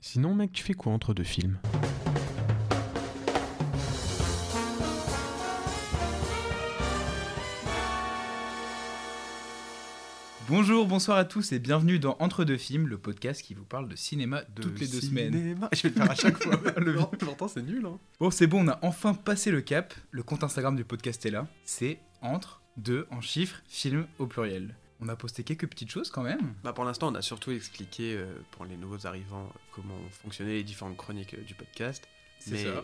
Sinon, mec, tu fais quoi entre deux films? Bonjour, bonsoir à tous et bienvenue dans Entre deux films, le podcast qui vous parle de cinéma De toutes les deux semaines. Je vais le faire à chaque fois. Le Pourtant, c'est nul. Hein. Bon, c'est bon, on a enfin passé le cap. Le compte Instagram du podcast est là. C'est Entre deux en chiffres, films au pluriel. On a posté quelques petites choses quand même. Bah pour l'instant, on a surtout expliqué euh, pour les nouveaux arrivants comment fonctionnaient les différentes chroniques euh, du podcast. C'est Mais ça.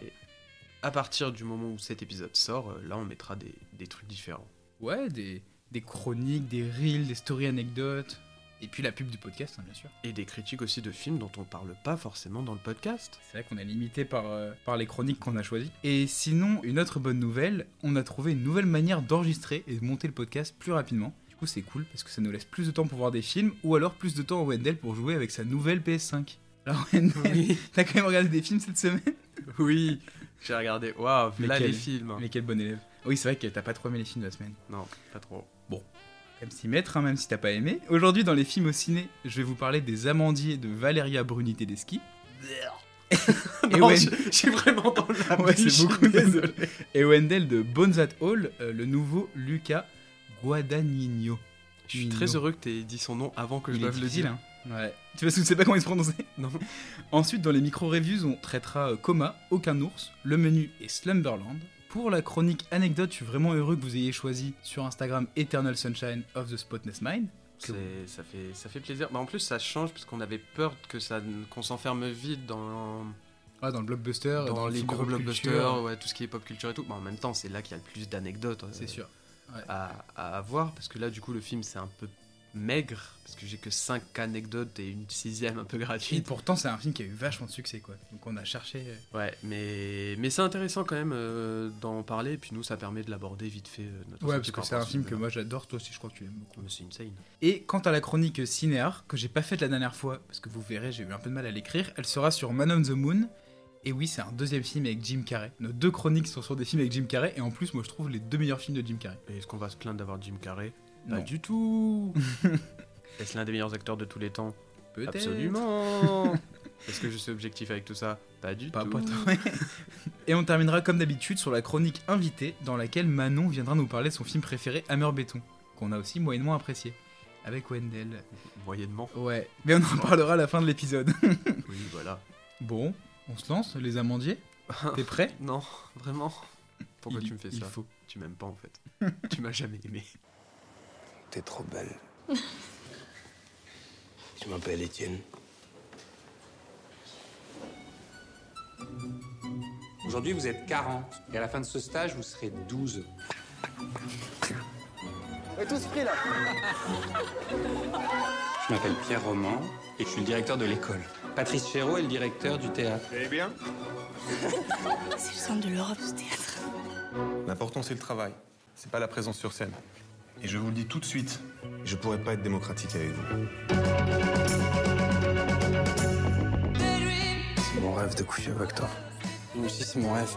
à partir du moment où cet épisode sort, euh, là, on mettra des, des trucs différents. Ouais, des, des chroniques, des reels, des stories anecdotes. Et puis la pub du podcast, hein, bien sûr. Et des critiques aussi de films dont on parle pas forcément dans le podcast. C'est vrai qu'on est limité par, par les chroniques qu'on a choisies. Et sinon, une autre bonne nouvelle, on a trouvé une nouvelle manière d'enregistrer et de monter le podcast plus rapidement. Coup, c'est cool parce que ça nous laisse plus de temps pour voir des films ou alors plus de temps à Wendell pour jouer avec sa nouvelle PS5. Alors, Wendell, Oui, t'as quand même regardé des films cette semaine? Oui. J'ai regardé. Waouh, là quel- les films. Mais quel bon élève. Oui, c'est vrai que t'as pas trop aimé les films de la semaine. Non, pas trop. Quand même s'y mettre, hein, même si t'as pas aimé. Aujourd'hui, dans les films au ciné, je vais vous parler des Amandiers de Valeria Bruni Tedeschi. Et non, Wen- je, je suis vraiment dans la Ouais, bouche, c'est beaucoup, désolé. Et Wendell de Bones at Hall, euh, le nouveau Luca Guadagnino. Je suis très heureux que tu aies dit son nom avant que je doive le dire. hein. Ouais. Tu sais pas comment il se prononçait Non. Ensuite, dans les micro-reviews, on traitera euh, Coma, Aucun ours, Le Menu et Slumberland. Pour la chronique anecdote, je suis vraiment heureux que vous ayez choisi sur Instagram Eternal Sunshine of the Spotless Mind. Ça fait, ça fait plaisir. Bah, en plus, ça change parce qu'on avait peur que ça, qu'on s'enferme vite dans, Ah, dans le blockbuster, dans, le les film gros pop blockbusters, culture. ouais, tout ce qui est pop culture et tout. Bah, en même temps, c'est là qu'il y a le plus d'anecdotes euh, C'est sûr. À, à avoir parce que là, du coup, le film c'est un peu maigre parce que j'ai que 5 anecdotes et une sixième un peu Et gratuite. pourtant, c'est un film qui a eu vachement de succès, quoi. Donc on a cherché. euh, Ouais, mais, mais c'est intéressant quand même euh, d'en parler. Et puis nous, ça permet de l'aborder vite fait. euh, notre Ouais, parce que c'est un film que moi j'adore. Toi aussi, je crois que tu l'aimes beaucoup. Mais c'est insane. Et quant à la chronique cinéar, que j'ai pas faite la dernière fois, parce que vous verrez, j'ai eu un peu de mal à l'écrire, elle sera sur Man on the Moon. Et oui, c'est un deuxième film avec Jim Carrey. Nos deux chroniques sont sur des films avec Jim Carrey, et en plus, moi je trouve les deux meilleurs films de Jim Carrey. Et est-ce qu'on va se plaindre d'avoir Jim Carrey? Pas du tout Est-ce l'un des meilleurs acteurs de tous les temps? Peut-être. Absolument Est-ce que je suis objectif avec tout ça? Pas du Pas, tout. pas et on terminera comme d'habitude sur la chronique invitée, dans laquelle Manon viendra nous parler de son film préféré, Hammer Béton, qu'on a aussi moyennement apprécié. Avec Wendell. Moyennement. Ouais, mais on en parlera à la fin de l'épisode. Oui, voilà. bon, on se lance, les amandiers T'es prêt Non, vraiment Pourquoi Il- tu me fais il ça faut. Tu m'aimes pas en fait. tu m'as jamais aimé. T'es trop belle. Je m'appelle Étienne. Aujourd'hui, vous êtes 40. Et à la fin de ce stage, vous serez 12. Je m'appelle Pierre Roman et je suis le directeur de l'école. Patrice Chéreau est le directeur du théâtre. C'est le centre de l'Europe, ce théâtre. L'important, c'est le travail. C'est pas la présence sur scène. Et je vous le dis tout de suite, je pourrais pas être démocratique avec vous. C'est mon rêve de coucher avec toi. Moi aussi, c'est mon rêve.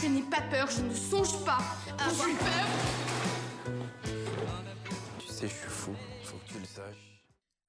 Je n'ai pas peur, je ne songe pas à avoir peur. Tu sais, je suis fou. Faut que tu le saches.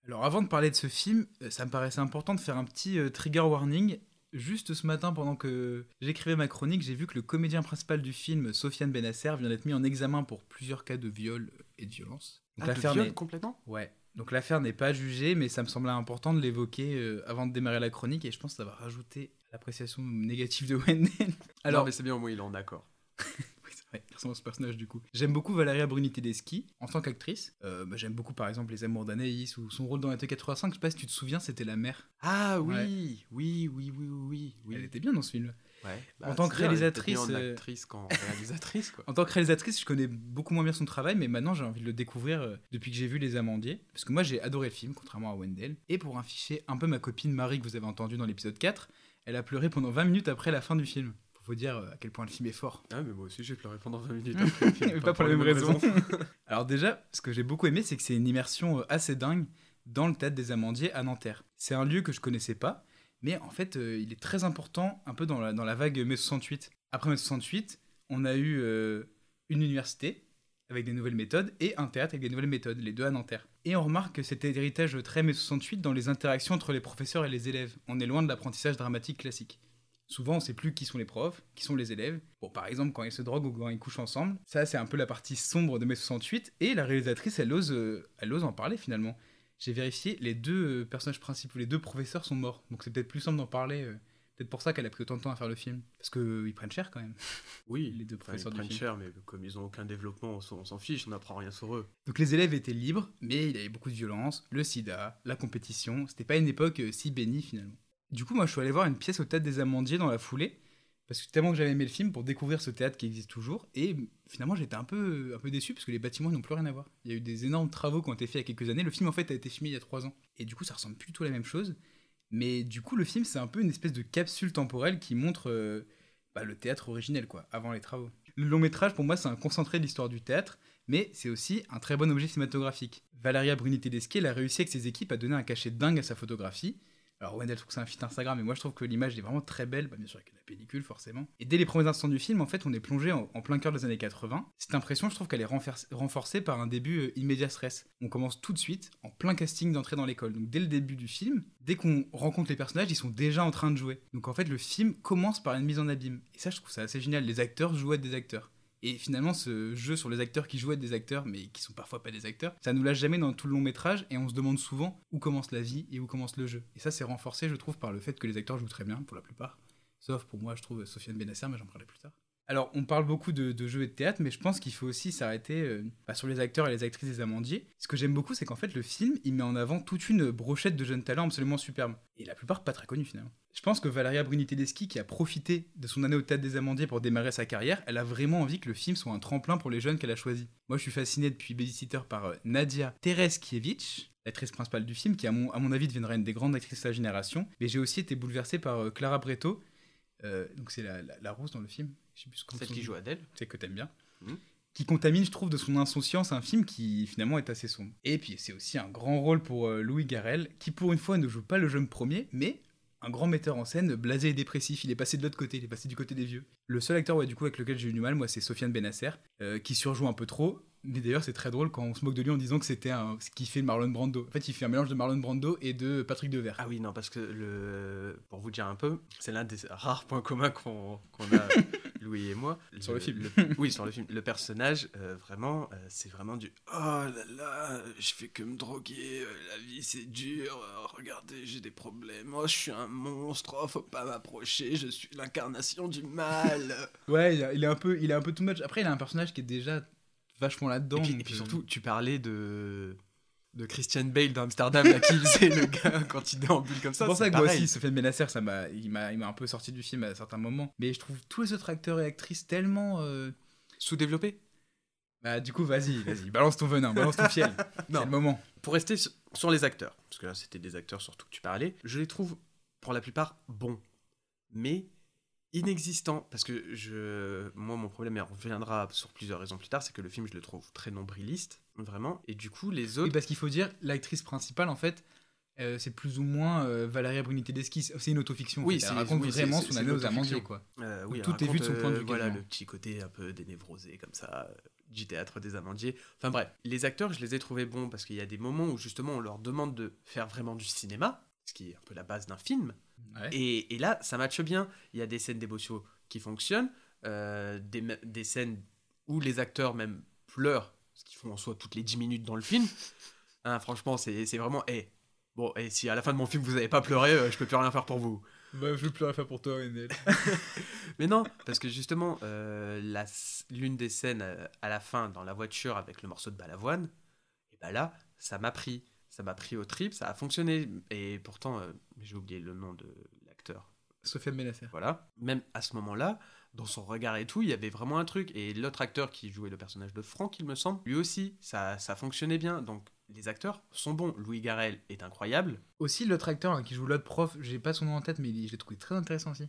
Alors avant de parler de ce film, euh, ça me paraissait important de faire un petit euh, trigger warning. Juste ce matin, pendant que j'écrivais ma chronique, j'ai vu que le comédien principal du film, Sofiane Benasser, vient d'être mis en examen pour plusieurs cas de viol et de violence. Donc Ah, de l'affaire viol n'est- complètement? Ouais. Donc l'affaire n'est pas jugée, mais ça me semblait important de l'évoquer euh, avant de démarrer la chronique, et je pense que ça va rajouter l'appréciation négative de Wendell. Alors, Alors, mais c'est bien au moins il est en accord. Ressemble à ce personnage du coup. J'aime beaucoup Valeria Bruni Tedeschi en tant qu'actrice. Euh, bah, J'aime beaucoup par exemple Les Amours d'Anaïs ou son rôle dans l'été 85. Je sais pas si tu te souviens, c'était la mère. Ah Ouais. oui, oui, oui, oui, oui. Elle était bien dans ce film. Ouais. En tant que réalisatrice, en euh, actrice qu'en réalisatrice quoi. En tant que réalisatrice, je connais beaucoup moins bien son travail, mais maintenant j'ai envie de le découvrir euh, depuis que j'ai vu Les Amandiers. Parce que moi j'ai adoré le film, contrairement à Wendell. Et pour afficher un peu ma copine Marie que vous avez entendue dans l'épisode 4, elle a pleuré pendant 20 minutes après la fin du film. Vous dire euh, à quel point le film est fort. Ah mais moi aussi j'ai pleuré pendant 20 minutes après le film, Mais pas pour les mêmes raisons. Alors déjà, ce que j'ai beaucoup aimé, c'est que c'est une immersion euh, assez dingue dans le théâtre des Amandiers à Nanterre. C'est un lieu que je connaissais pas, mais en fait, euh, il est très important un peu dans la, dans la vague mai 68. Après mai 68, on a eu euh, une université avec des nouvelles méthodes et un théâtre avec des nouvelles méthodes, les deux à Nanterre. Et on remarque cet héritage très mai 68 dans les interactions entre les professeurs et les élèves. On est loin de l'apprentissage dramatique classique. Souvent, on sait plus qui sont les profs, qui sont les élèves. Bon, par exemple, quand ils se droguent ou quand ils couchent ensemble. Ça, c'est un peu la partie sombre de mai 68. Et la réalisatrice, elle ose, euh, elle ose en parler finalement. J'ai vérifié, les deux euh, personnages principaux, les deux professeurs sont morts. Donc c'est peut-être plus simple d'en parler. euh, peut-être pour ça qu'elle a pris autant de temps à faire le film. Parce qu'ils prennent cher quand même. Oui, Les deux ils professeurs du prennent film. cher, mais comme ils ont aucun développement, on s'en fiche, on n'apprend rien sur eux. Donc les élèves étaient libres, mais il y avait beaucoup de violence, le sida, la compétition. C'était pas une époque euh, si bénie finalement. Du coup, moi, je suis allé voir une pièce au théâtre des Amandiers dans la foulée, parce que tellement que j'avais aimé le film pour découvrir ce théâtre qui existe toujours. Et finalement, j'étais un peu, un peu déçu parce que les bâtiments n'ont plus rien à voir. Il y a eu des énormes travaux qui ont été faits il y a quelques années. Le film, en fait, a été filmé il y a trois ans. Et du coup, ça ressemble plus à la même chose. Mais du coup, le film, c'est un peu une espèce de capsule temporelle qui montre euh, bah, le théâtre originel, quoi, avant les travaux. Le long métrage, pour moi, c'est un concentré de l'histoire du théâtre, mais c'est aussi un très bon objet cinématographique. Valeria Bruni Tedeschi, a réussi avec ses équipes à donner un cachet dingue à sa photographie. Alors Wendell trouve que c'est un feat Instagram, mais moi je trouve que l'image est vraiment très belle, bah, bien sûr avec la pellicule forcément. Et dès les premiers instants du film, en fait, on est plongé en, plein cœur des années 80. Cette impression, je trouve qu'elle est renforcée par un début euh, immédiat stress. On commence tout de suite en plein casting d'entrée dans l'école. Donc dès le début du film, dès qu'on rencontre les personnages, ils sont déjà en train de jouer. Donc en fait, le film commence par une mise en abîme. Et ça, je trouve ça assez génial. Les acteurs jouent à des acteurs. Et finalement, ce jeu sur les acteurs qui jouent à être des acteurs, mais qui sont parfois pas des acteurs, ça nous lâche jamais dans tout le long métrage et on se demande souvent où commence la vie et où commence le jeu. Et ça, c'est renforcé, je trouve, par le fait que les acteurs jouent très bien, pour la plupart. Sauf pour moi, je trouve Sofiane Benasser, mais j'en parlerai plus tard. Alors, on parle beaucoup de, jeux et de théâtre, mais je pense qu'il faut aussi s'arrêter euh, bah, sur les acteurs et les actrices des Amandiers. Ce que j'aime beaucoup, c'est qu'en fait, le film, il met en avant toute une brochette de jeunes talents absolument superbes. Et la plupart pas très connus, finalement. Je pense que Valeria Bruni Tedeschi, qui a profité de son année au Théâtre des Amandiers pour démarrer sa carrière, elle a vraiment envie que le film soit un tremplin pour les jeunes qu'elle a choisis. Moi, je suis fasciné depuis Babysitter par euh, Nadia Tereskiewicz, l'actrice principale du film, qui, à mon, avis, deviendra une des grandes actrices de sa génération. Mais j'ai aussi été bouleversé par euh, Clara Breto, euh, donc c'est la, la, la rousse dans le film. Sais plus Celle qui joue Adèle. C'est que t'aimes bien. Mhm. Qui contamine, je trouve, de son insouciance un film qui finalement est assez sombre. Et puis c'est aussi un grand rôle pour euh, Louis Garrel, qui pour une fois ne joue pas le jeune premier, mais un grand metteur en scène, blasé et dépressif. Il est passé de l'autre côté, il est passé du côté des vieux. Le seul acteur, ouais, du coup, avec lequel j'ai eu du mal, moi, c'est Sofiane Benasser, euh, qui surjoue un peu trop. Mais d'ailleurs, c'est très drôle quand on se moque de lui en disant que c'était un. ce qui fait Marlon Brando. En fait, il fait un mélange de Marlon Brando et de Patrick Devers. Ah oui, non, parce que le... pour vous dire un peu, c'est l'un des rares points communs qu'on qu'on a, Louis et moi. Sur le film. oui, sur le film. Le personnage, euh, vraiment, euh, c'est vraiment du Oh là là, je fais que me droguer, euh, la vie c'est dur, regardez, j'ai des problèmes, oh, je suis un monstre, oh, faut pas m'approcher, je suis l'incarnation du mal. Ouais, il a- il est un peu, il est un peu too much. Après, il a un personnage qui est déjà vachement là-dedans. et, puis, donc, et puis surtout, tu parlais de. De Christian Bale d'Amsterdam, là, qui faisait le gars quand il déambule comme ça. C'est pour ça que pareil. moi aussi, Sofiane Benasser, ça m'a, il m'a, il m'a un peu sorti du film à certains moments. Mais je trouve tous les autres acteurs et actrices tellement. euh, Sous-développé Bah, du coup, vas-y, vas-y, balance ton venin, balance ton fiel. Non. C'est le moment. Pour rester sur- sur les acteurs, parce que là c'était des acteurs surtout que tu parlais, je les trouve pour la plupart bons, mais inexistants. Parce que je, moi mon problème, et on reviendra sur plusieurs raisons plus tard, c'est que le film je le trouve très nombriliste, vraiment, et du coup les autres. parce qu'il faut dire, l'actrice principale, en fait, euh, c'est plus ou moins euh, Valeria Bruni Tedeschi. C'est une autofiction. en Oui, fait. Elle raconte oui, vraiment son année aux amandiers, quoi. euh, oui, tout est vu de son point de euh, vue, Voilà le petit côté un peu dénévrosé comme ça. Du théâtre des amandiers. Enfin bref, les acteurs, je les ai trouvés bons parce qu'il y a des moments où justement on leur demande de faire vraiment du cinéma, ce qui est un peu la base d'un film. Ouais. Et, et là, ça matche bien. Il y a des scènes d'émotion qui fonctionnent, euh, des, scènes où les acteurs même pleurent, ce qu'ils font en soi toutes les 10 minutes dans le film. Hein, franchement, c'est vraiment... eh, bon, et si à la fin de mon film vous n'avez pas pleuré, euh, je peux plus rien faire pour vous. Bah, je veux plus rien faire pour toi, Wendell. Mais non, parce que justement, euh, l'une des scènes euh, à la fin dans la voiture avec le morceau de balavoine, et ben là, ça m'a pris. Ça m'a pris au trip, ça a fonctionné. Et pourtant, euh, j'ai oublié le nom de l'acteur. Sofiane Benasser. Voilà. Même à ce moment-là, dans son regard et tout, il y avait vraiment un truc. Et l'autre acteur qui jouait le personnage de Franck, il me semble, lui aussi, ça, ça fonctionnait bien. Donc les acteurs sont bons. Louis Garrel est incroyable. Aussi, l'autre acteur hein, qui joue l'autre prof, j'ai pas son nom en tête, mais je l'ai trouvé très intéressant aussi.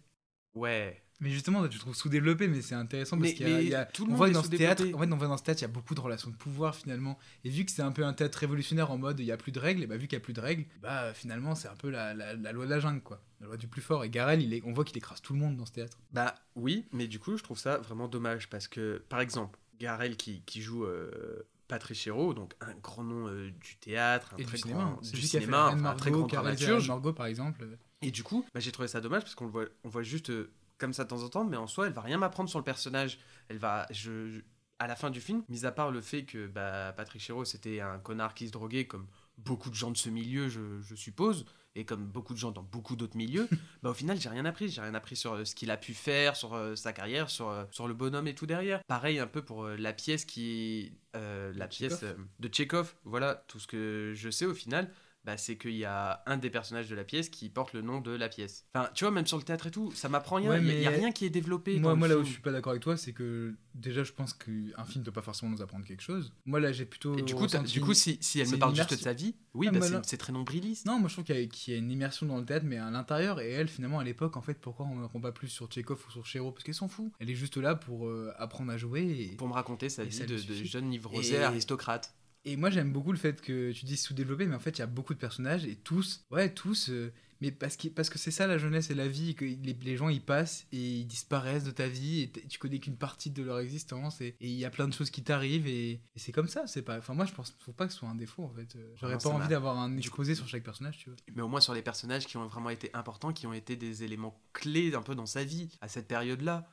Ouais. Mais justement, je trouve sous-développé, mais c'est intéressant parce qu'il y a, y tout le on monde voit dans ce théâtre, en fait, on voit dans ce théâtre, il y a beaucoup de relations de pouvoir finalement. Et vu que c'est un peu un théâtre révolutionnaire en mode il y a plus de règles, et bah vu qu'il y a plus de règles, bah finalement c'est un peu la, la- la loi de la jungle quoi, la loi du plus fort. Et Garel, il est, on voit qu'il écrase tout le monde dans ce théâtre. Bah oui, mais du coup, je trouve ça vraiment dommage parce que, par exemple, Garel qui, qui joue euh, Patrice Chéreau, donc un grand nom euh, du théâtre, un Et très du cinéma. grand du cinéma, un très grand dramaturge. Margot, par exemple. Et du coup, bah, j'ai trouvé ça dommage parce qu'on voit, on voit juste euh, comme ça de temps en temps, mais en soi, elle va rien m'apprendre sur le personnage. Elle va, je, je- à la fin du film, mis à part le fait que bah, Patrick Chéreau c'était un connard qui se droguait, comme beaucoup de gens de ce milieu, je, je suppose, et comme beaucoup de gens dans beaucoup d'autres milieux, bah, au final, j'ai rien appris. J'ai rien appris sur euh, ce qu'il a pu faire, sur euh, sa carrière, sur, euh, sur le bonhomme et tout derrière. Pareil un peu pour la pièce qui, la De pièce de Tchekhov. Voilà, tout ce que je sais au final bah, c'est qu'il y a un des personnages de la pièce qui porte le nom de la pièce. Enfin, tu vois, même sur le théâtre et tout, ça m'apprend rien. Ouais, Il y a- rien qui est développé. Moi, là où je suis pas d'accord avec toi, c'est que déjà, je pense qu'un film ne peut pas forcément nous apprendre quelque chose. Moi, là, j'ai plutôt. Et du coup, du si, si elle me parle juste de sa vie, oui, Ah, bah, bah c'est- très nombriliste. Non, moi je trouve qu'il y, a- qu'il y a une immersion dans le théâtre, mais à l'intérieur. Et elle, finalement, à l'époque, en fait, pourquoi on n'apprend pas plus sur Tchekhov ou sur Chéreau? Parce qu'elle s'en fout. Elle est juste là pour euh, apprendre à jouer. Et, Pour me raconter sa Et vie ça de, de jeune Et- aristocrate. Et moi, j'aime beaucoup le fait que tu dis sous-développé, mais en fait, il y a beaucoup de personnages et tous, ouais, tous. euh, mais parce que, parce que c'est ça la jeunesse et la vie, que les, les gens ils passent et ils disparaissent de ta vie et tu connais qu'une partie de leur existence et il y a plein de choses qui t'arrivent et, et c'est comme ça. C'est pas, enfin moi je pense, faut pas que ce soit un défaut en fait. Euh, J'aurais pas envie d'avoir un exposé sur chaque personnage, tu vois. Mais au moins sur les personnages qui ont vraiment été importants, qui ont été des éléments clés un peu dans sa vie à cette période-là.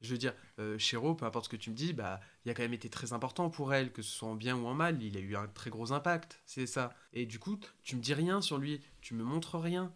Je veux dire, euh, Chéreau, peu importe ce que tu me dis, bah, il a quand même été très important pour elle, que ce soit en bien ou en mal, il a eu un très gros impact, c'est ça. Et du coup, tu me dis rien sur lui, tu me montres rien.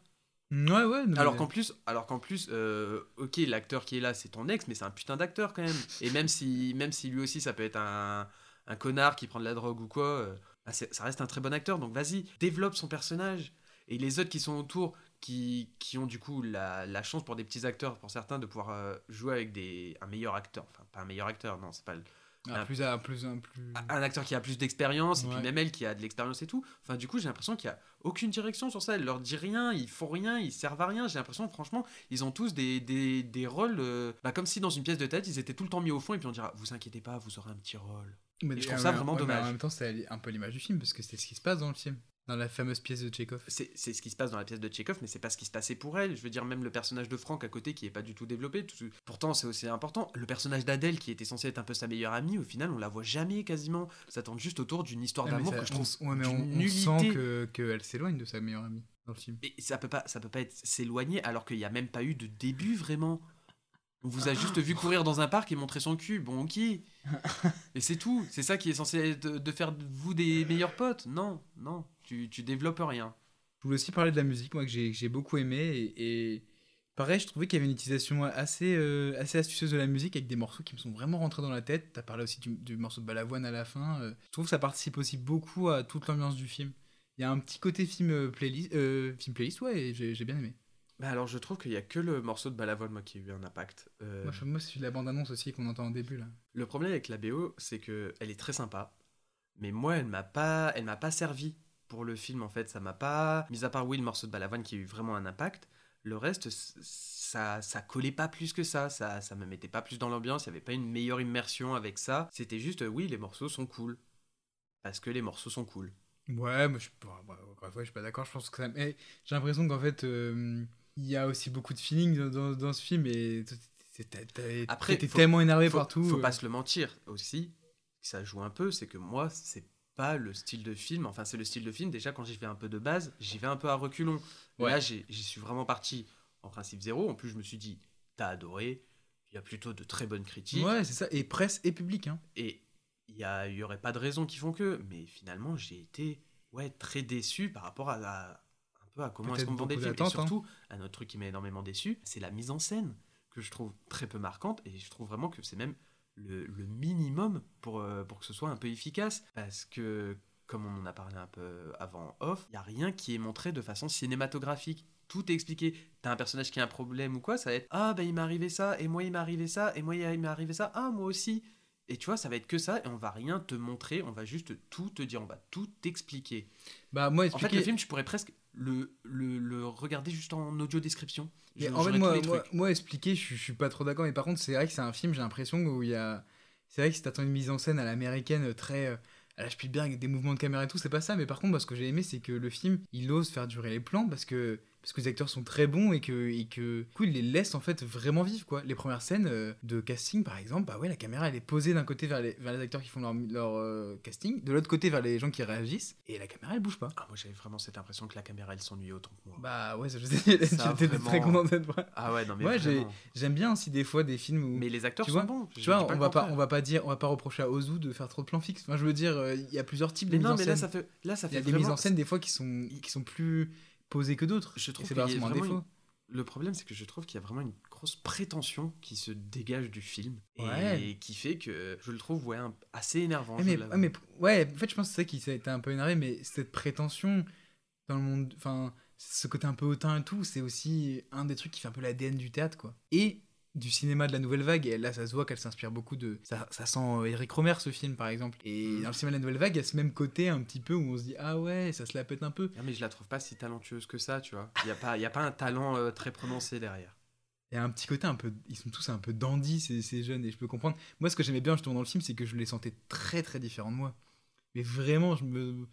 Ouais, ouais. Alors qu'en plus, alors qu'en plus, euh, ok, l'acteur qui est là, c'est ton ex, mais c'est un putain d'acteur quand même. Et même si, même si lui aussi, ça peut être un, un connard qui prend de la drogue ou quoi, euh, bah, ça reste un très bon acteur. Donc vas-y, développe son personnage. Et les autres qui sont autour, qui, qui ont du coup la, la chance pour des petits acteurs, pour certains, de pouvoir euh, jouer avec des, un meilleur acteur. Enfin, pas un meilleur acteur, non, c'est pas le, un un- plus, un plus, un plus. un acteur qui a plus d'expérience, et puis même elle qui a de l'expérience et tout. Enfin, du coup, j'ai l'impression qu'il n'y a aucune direction sur ça. Elle leur dit rien, ils font rien, ils servent à rien. J'ai l'impression, franchement, ils ont tous des, des, des rôles, euh, bah, comme si dans une pièce de tête, ils étaient tout le temps mis au fond, et puis on dira, vous inquiétez pas, vous aurez un petit rôle. Mais- Et je trouve ça vraiment ouais, mais dommage. En même temps, c'est un peu l'image du film parce que c'est ce qui se passe dans le film, dans la fameuse pièce de Tchekhov. C'est c'est ce qui se passe dans la pièce de Tchekhov, mais c'est pas ce qui se passait pour elle. Je veux dire, même le personnage de Franck à côté qui est pas du tout développé. tout- Pourtant, c'est aussi important. Le personnage d'Adèle qui était censé être un peu sa meilleure amie, au final, on la voit jamais quasiment. Ça tourne juste autour d'une histoire Ouais, mais d'amour que je on trouve s- ouais, mais on, on sent que qu'elle s'éloigne de sa meilleure amie dans le film. Et ça peut pas, ça peut pas être s'éloigner alors qu'il n'y a même pas eu de début vraiment. On vous a juste vu courir dans un parc et montrer son cul. Bon, ok. Et c'est tout. C'est ça qui est censé être de, de faire de vous des meilleurs potes. Non, non. Tu, tu développes rien. Je voulais aussi parler de la musique, moi que j'ai j'ai beaucoup aimé et, et pareil, je trouvais qu'il y avait une utilisation assez assez, assez astucieuse de la musique avec des morceaux qui me sont vraiment rentrés dans la tête. T'as parlé aussi du, du morceau de Balavoine à la fin. euh, je trouve que ça participe aussi beaucoup à toute l'ambiance du film. Il y a un petit côté film euh, playlist, euh, film playlist, ouais, et j'ai j'ai bien aimé. Bah alors, je trouve qu'il y a que le morceau de Balavoine, moi, qui a eu un impact. Euh, Moi, je- moi c'est la bande-annonce aussi qu'on entend au début là. Le problème avec la BO, c'est que elle est très sympa, mais moi, elle m'a pas, elle m'a pas servi pour le film en fait. Ça m'a pas, mis à part oui le morceau de Balavoine qui a eu vraiment un impact. Le reste, ça, ça collait pas plus que ça. Ça, ça me mettait pas plus dans l'ambiance. Il y avait pas une meilleure immersion avec ça. C'était juste, euh, oui, les morceaux sont cool, parce que les morceaux sont cool. Ouais, moi je, bon, bah, encore une fois, je suis pas d'accord. Je pense que ça. j'ai l'impression qu'en fait, euh, il y a aussi beaucoup de feeling dans, dans- dans ce film et t'es tellement énervé faut, partout. Faut euh. pas se le mentir aussi. Ça joue un peu, c'est que moi, c'est pas le style de film. Enfin, c'est le style de film. Déjà, quand j'y vais un peu de base, j'y vais un peu à reculons. Ouais. Là, j'y suis vraiment parti en principe zéro. En plus, je me suis dit, t'as adoré. Il y a plutôt de très bonnes critiques. Ouais, c'est ça. Et presse et public. Hein. Et il y, a- il y aurait pas de raison qui font que. Mais finalement, j'ai été ouais, très déçu par rapport à, la- un peu à comment est-ce qu'on vendait le film. Et hein. surtout, un autre truc qui m'a énormément déçu, c'est la mise en scène que je trouve très peu marquante. Et je trouve vraiment que c'est même le, le minimum pour, euh, pour que ce soit un peu efficace. Parce que, comme on en a parlé un peu avant off, il n'y a rien qui est montré de façon cinématographique. Tout est expliqué. T'as un personnage qui a un problème ou quoi, ça va être Ah, bah il m'est arrivé ça, et moi il m'est arrivé ça, et moi il m'est arrivé ça, ah, moi aussi. Et tu vois, ça va être que ça, et on va rien te montrer, on va juste tout te dire, on va tout t'expliquer. Bah, moi, En fait, expliquer. le film, tu pourrais presque le, le, le regarder juste en audio description. Je- en fait, moi, moi, expliquer, je, suis- je suis pas trop d'accord. Mais par contre, c'est vrai que c'est un film, j'ai l'impression, où il y a. C'est vrai que si t'attends une mise en scène à l'américaine, euh, très. euh, à la Spielberg, avec des mouvements de caméra et tout, c'est pas ça. Mais par contre, moi, ce que j'ai aimé, c'est que le film, il ose faire durer les plans parce que parce que les acteurs sont très bons et que, et que du coup, ils les laissent en fait vraiment vivre quoi. Les premières scènes euh, de casting par exemple, bah ouais, la caméra elle est posée d'un côté vers les, vers les acteurs qui font leur, leur euh, casting, de l'autre côté vers les gens qui réagissent, et la caméra elle bouge pas. Ah, moi j'avais vraiment cette impression que la caméra elle s'ennuyait autant que moi. Bah ouais, ça, je sais, Ça, j'étais vraiment. très content d'être vrai. ah ouais, non mais Ouais. J'aime bien aussi des fois des films où. Mais les acteurs Tu sont vois, bons. tu vois, on va pas, on va pas dire, on va pas reprocher à Ozu de faire trop de plans fixes. Enfin, je veux dire, euh, il y a plusieurs types de non, mais là ça fait, là ça Il y a des mises en scène des fois qui sont, qui sont plus que d'autres. Je trouve c'est pas forcément un défaut. Le problème, c'est que je trouve qu'il y a vraiment une grosse prétention qui se dégage du film et qui fait que je le trouve ouais, un- assez énervant. Mais, mais ouais, en fait, je pense que c'est ça qui s'est été un peu énervé, mais cette prétention dans le monde, enfin, ce côté un peu hautain et tout, c'est aussi un des trucs qui fait un peu l'ADN du théâtre, quoi. Et du cinéma de la nouvelle vague, et là, ça se voit qu'elle s'inspire beaucoup de. Ça, ça sent Eric Romer, ce film, par exemple. Et Mm. dans le cinéma de la nouvelle vague, il y a ce même côté un petit peu où on se dit, ah ouais, ça se la pète un peu. Ah, mais je la trouve pas si talentueuse que ça, tu vois. Il y a pas, il y a pas un talent euh, très prononcé derrière. Il y a un petit côté un peu. Ils sont tous un peu dandy, ces, ces jeunes, et je peux comprendre. Moi, ce que j'aimais bien justement dans le film, c'est que je les sentais très très différents de moi. Mais vraiment, je me.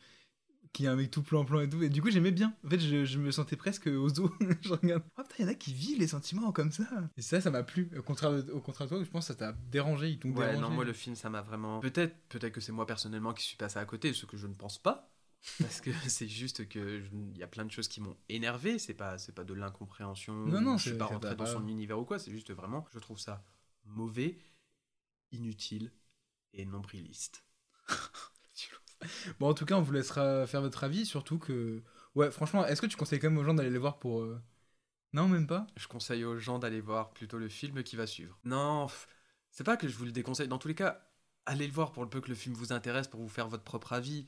Qui est un mec tout plan-plan et tout. Et du coup, j'aimais bien. En fait, je, je me sentais presque au zoo. je regarde. Oh putain, il y en a qui vivent les sentiments comme ça. Et ça, ça m'a plu. Au contraire, de, au contraire de toi, je pense que ça t'a dérangé. Ils Ouais, dérangé. non, moi le film, ça m'a vraiment. Peut-être, peut-être que c'est moi personnellement qui suis passé à côté, ce que je ne pense pas. Parce que c'est juste que il y a plein de choses qui m'ont énervé. C'est pas, c'est pas de l'incompréhension. Non, non, je suis pas rentré dans son univers ou quoi. C'est juste vraiment, je trouve ça mauvais, inutile et nombriliste. Bon, en tout cas, on vous laissera faire votre avis. Surtout que. Ouais, franchement, est-ce que tu conseilles quand même aux gens d'aller les voir pour. euh, Non, même pas? Je conseille aux gens d'aller voir plutôt le film qui va suivre. Non, c'est pas que je vous le déconseille. Dans tous les cas, allez le voir pour le peu que le film vous intéresse, pour vous faire votre propre avis.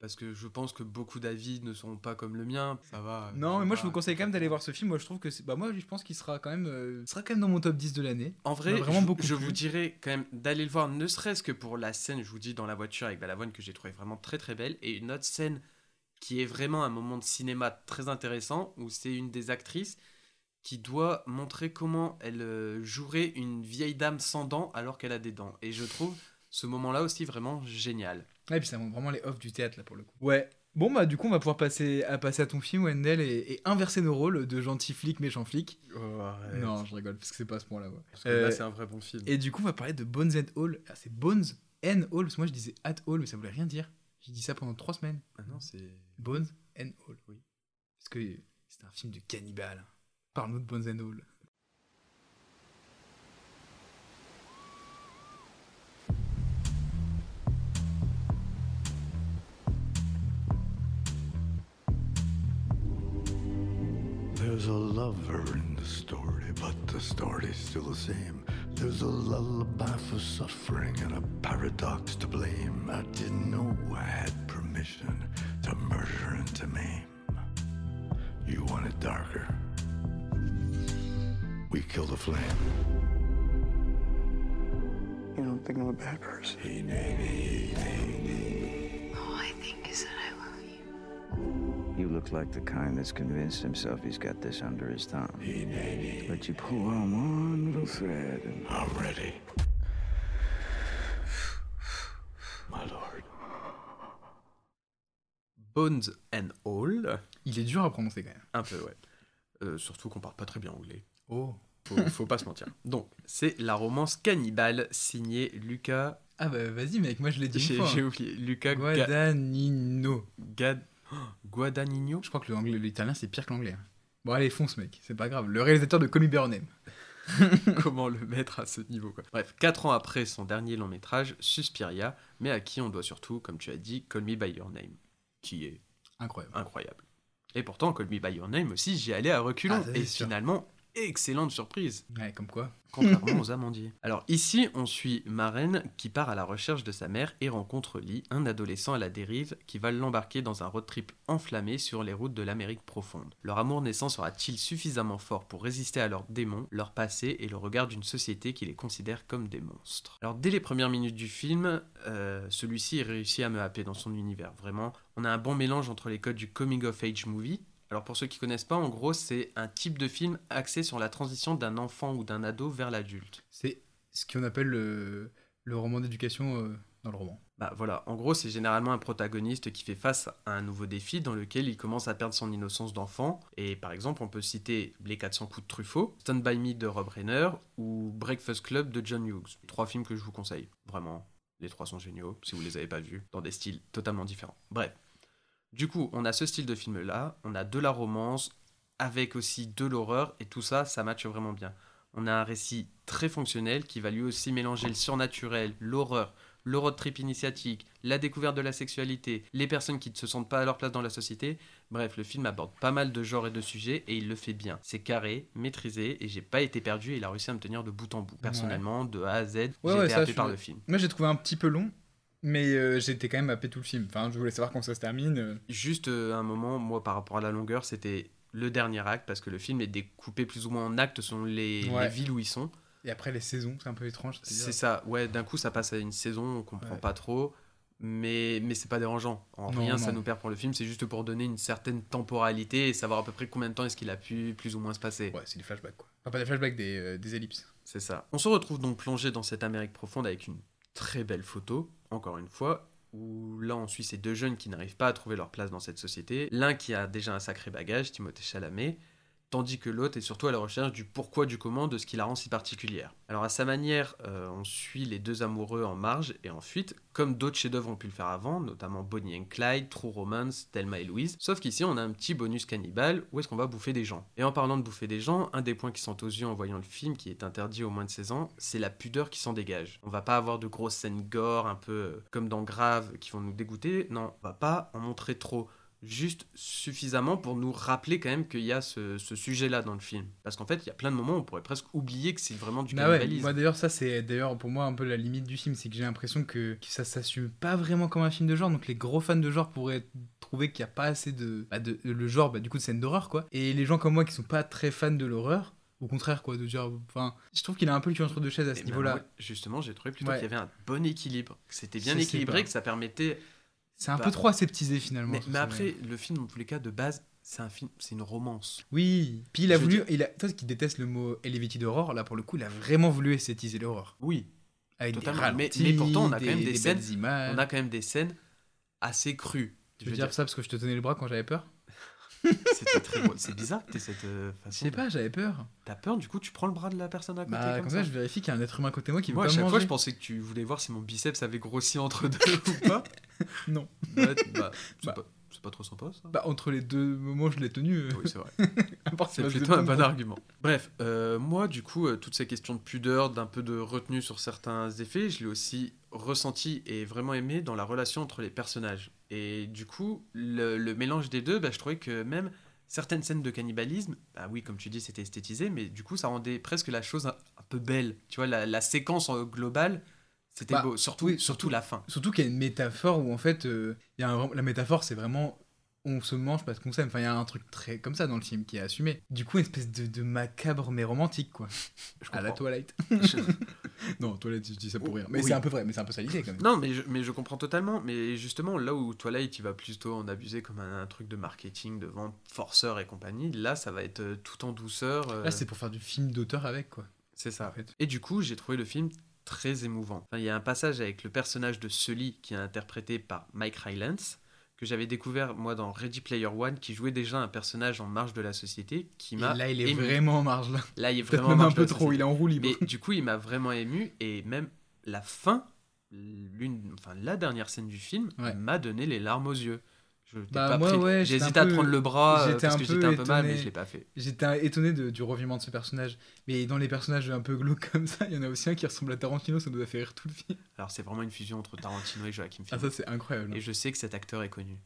Parce que je pense que beaucoup d'avis ne seront pas comme le mien. Ça va. Non, mais moi je vous conseille quand même d'aller voir ce film. Moi je trouve que c'est. Bah, moi je pense qu'il sera quand même. euh, sera quand même dans mon top 10 de l'année. En vrai, vraiment je, beaucoup je vous dirais quand même d'aller le voir, ne serait-ce que pour la scène, je vous dis, dans la voiture avec Balavoine, que j'ai trouvé vraiment très très belle. Et une autre scène qui est vraiment un moment de cinéma très intéressant, où c'est une des actrices qui doit montrer comment elle euh, jouerait une vieille dame sans dents alors qu'elle a des dents. Et je trouve ce moment-là aussi vraiment génial. Ouais, puis ça montre vraiment les offs du théâtre là pour le coup. Ouais. Bon bah du coup on va pouvoir passer à passer à ton film Wendell et, et inverser nos rôles de gentil flic méchant flic. Non, je rigole parce que c'est pas à ce point-là. Ouais. Parce que Euh, là, c'est un vrai bon film. Et du coup on va parler de Bones and Hall. Ah, c'est Bones and Hall parce que moi je disais at Hall mais ça voulait rien dire. J'ai dit ça pendant trois semaines. Ah non, c'est. Bones and Hall. Oui. Parce que c'est un film de cannibale. Parle-nous de Bones and Hall. There's a lover in the story, but the story's still the same. There's a lullaby for suffering and a paradox to blame. I didn't know I had permission to murder and to maim. You want it darker? We kill the flame. You don't think I'm a bad person? Hey, nay, nay, nay, nay. All I think is that I love you. You look like the kind that's convinced himself he's got this under his thumb. Hey, nay, nay. But you pull on one little thread and I'm ready. My lord. Bones and All. Il est dur à prononcer quand même. Un peu, ouais. Euh, surtout qu'on parle pas très bien anglais. Oh. Faut, faut pas se mentir. Donc, c'est la romance cannibale signée Lucas. Ah bah vas-y mec, moi je l'ai dit J'ai une fois. j'ai oublié. Lucas Ga- Guadagnino. Gad- oh, Guadagnino Je crois que l'italien c'est pire que l'anglais. Bon allez fonce mec, c'est pas grave. Le réalisateur de Call Me By Your Name. Comment le mettre à ce niveau quoi. Bref, 4 ans après son dernier long métrage, Suspiria, mais à qui on doit surtout, comme tu as dit, Call Me By Your Name, qui est Incroyable. incroyable. Et pourtant, Call Me By Your Name aussi, j'y allais à reculons. Ah, et sûr. finalement, excellente surprise. Ouais, comme quoi. contrairement aux amandiers. Alors ici, on suit Maren qui part à la recherche de sa mère et rencontre Lee, un adolescent à la dérive qui va l'embarquer dans un road trip enflammé sur les routes de l'Amérique profonde. Leur amour naissant sera-t-il suffisamment fort pour résister à leurs démons, leur passé et le regard d'une société qui les considère comme des monstres? Alors dès les premières minutes du film, euh, celui-ci réussit à me happer dans son univers. Vraiment, on a un bon mélange entre les codes du coming of age movie alors pour ceux qui connaissent pas, en gros, c'est un type de film axé sur la transition d'un enfant ou d'un ado vers l'adulte. C'est ce qu'on appelle le, le roman d'éducation euh, dans le roman. Bah voilà, en gros, c'est généralement un protagoniste qui fait face à un nouveau défi dans lequel il commence à perdre son innocence d'enfant. Et par exemple, on peut citer Les 400 coups de Truffaut, Stand By Me de Rob Reiner ou Breakfast Club de John Hughes. Trois films que je vous conseille. Vraiment, les trois sont géniaux, si vous les avez pas vus, dans des styles totalement différents. Bref. Du coup, on a ce style de film-là, on a de la romance, avec aussi de l'horreur, et tout ça, ça matche vraiment bien. On a un récit très fonctionnel qui va lui aussi mélanger le surnaturel, l'horreur, le road trip initiatique, la découverte de la sexualité, les personnes qui ne se sentent pas à leur place dans la société. Bref, le film aborde pas mal de genres et de sujets et il le fait bien. C'est carré, maîtrisé et j'ai pas été perdu et il a réussi à me tenir de bout en bout. Personnellement, de A à Z, Ouais, j'ai ouais, été ça, happé par le film. Moi, j'ai trouvé un petit peu long, mais euh, j'étais quand même happé tout le film. Enfin, je voulais savoir quand ça se termine. euh. Juste euh, un moment, moi par rapport à la longueur, c'était le dernier acte parce que le film est découpé plus ou moins en actes selon les, Ouais. les villes où ils sont. Et après, les saisons, c'est un peu étrange. C'est ça, ouais, d'un coup ça passe à une saison, on comprend Ouais. pas trop, mais, mais c'est pas dérangeant. En Non, rien ça nous perd pour le film, c'est juste pour donner une certaine temporalité et savoir à peu près combien de temps est-ce qu'il a pu plus ou moins se passer. Ouais, c'est des flashbacks, quoi. Enfin, pas des flashbacks, des, euh, des ellipses. C'est ça. On se retrouve donc plongé dans cette Amérique profonde avec une très belle photo, encore une fois, où là on suit ces deux jeunes qui n'arrivent pas à trouver leur place dans cette société. L'un qui a déjà un sacré bagage, Timothée Chalamet, tandis que l'autre est surtout à la recherche du pourquoi du comment de ce qui la rend si particulière. Alors à sa manière, euh, on suit les deux amoureux en marge et en fuite, comme d'autres chefs-d'œuvre ont pu le faire avant, notamment Bonnie and Clyde, True Romance, Thelma et Louise. Sauf qu'ici, on a un petit bonus cannibale où est-ce qu'on va bouffer des gens. Et en parlant de bouffer des gens, un des points qui sont aux yeux en voyant le film, qui est interdit aux moins de 16 ans, c'est la pudeur qui s'en dégage. On va pas avoir de grosses scènes gore, un peu euh, comme dans Grave, qui vont nous dégoûter. Non, on va pas en montrer trop juste suffisamment pour nous rappeler quand même qu'il y a ce, ce sujet-là dans le film. Parce qu'en fait, il y a plein de moments où on pourrait presque oublier que c'est vraiment du Bah ouais, moi d'ailleurs, ça c'est d'ailleurs pour moi un peu la limite du film, c'est que j'ai l'impression que, que ça s'assume pas vraiment comme un film de genre. Donc les gros fans de genre pourraient trouver qu'il n'y a pas assez de, bah, de. Le genre, bah, du coup, de scènes d'horreur quoi. Et les gens comme moi qui sont pas très fans de l'horreur, au contraire quoi, de dire. Enfin, je trouve qu'il a un peu le cul entre deux chaises à ce Et ben, niveau-là. moi, justement, j'ai trouvé plutôt Ouais. qu'il y avait un bon équilibre. Que c'était bien équilibré, que ça permettait. C'est un bah, peu trop aseptisé finalement. Mais, après, le film, dans tous les cas, de base, c'est un film, c'est une romance. Oui, puis il a Je voulu. dire- Il a, toi qui déteste le mot elevated horror, là pour le coup, il a vraiment voulu esthétiser l'horreur. Oui, Avec Totalement. des Mais- ralentis, mais pourtant, on a quand même des scènes- on a quand même des scènes assez crues. Tu veux dire dire, ça parce que je te tenais le bras quand j'avais peur c'était très beau. C'est bizarre que t'aies cette euh, Je façon. sais de- pas, j'avais peur. T'as peur, du coup, tu prends le bras de la personne à côté Bah, comme, ça. je vérifie qu'il y a un être humain à côté de moi qui Moi, à pas me chaque fois, manger. je pensais que tu voulais voir si mon biceps avait grossi entre deux ou pas. Non. Ouais, bah, c'est Bah. pas, c'est pas trop sympa, ça. Bah, entre les deux moments, je l'ai tenu. euh, Oui, c'est vrai. à part C'est je plutôt un bon argument. Bref, euh, moi, du coup, euh, toutes ces questions de pudeur, d'un peu de retenue sur certains effets, je l'ai aussi ressenti et vraiment aimé dans la relation entre les personnages. Et du coup, le, le mélange des deux, bah, je trouvais que même certaines scènes de cannibalisme, bah oui, comme tu dis, c'était esthétisé, mais du coup, ça rendait presque la chose un, un peu belle. Tu vois, la, la séquence en globale, c'était Bah, beau. Surtout, surtout surtout- la fin. Surtout qu'il y a une métaphore où en fait, euh, il y a un- la métaphore, c'est vraiment on se mange parce qu'on s'aime. Enfin, il y a un truc très comme ça dans le film qui est assumé. Du coup, une espèce de, de macabre mais romantique, quoi. Je À la toilette. non, toilette, je dis ça pour rire. Mais Oui. c'est un peu vrai, mais c'est un peu ça l'idée quand même. Non, mais je, mais je comprends totalement. Mais justement, là où Twilight, il va plutôt en abuser comme un, un truc de marketing, de vente forceur et compagnie, là, ça va être euh, tout en douceur. euh, Là, c'est pour faire du film d'auteur avec, quoi. c'est ça. en fait. Et du coup, j'ai trouvé le film très émouvant. Enfin, il y a un passage avec le personnage de Sully qui est interprété par Mike Rylance que j'avais découvert moi dans Ready Player One qui jouait déjà un personnage en marge de la société qui m'a là, il est ému. vraiment en marge, là. là il est vraiment en même un peu trop, société. il est en roue libre. Mais du coup, il m'a vraiment ému et même la fin, l'une, enfin la dernière scène du film, Ouais. m'a donné les larmes aux yeux. Je Bah, pas moi, pris- ouais, à peu- prendre le bras euh, parce que j'étais un peu mal, mais je l'ai pas fait. J'étais étonné de- du revirement de ce personnage. Mais dans les personnages un peu glauques comme ça, il y en a aussi un qui ressemble à Tarantino, ça nous a fait rire tout le film. Alors c'est vraiment une fusion entre Tarantino et Joachim Ah, Phoenix. ça, c'est incroyable. et je sais que cet acteur est connu.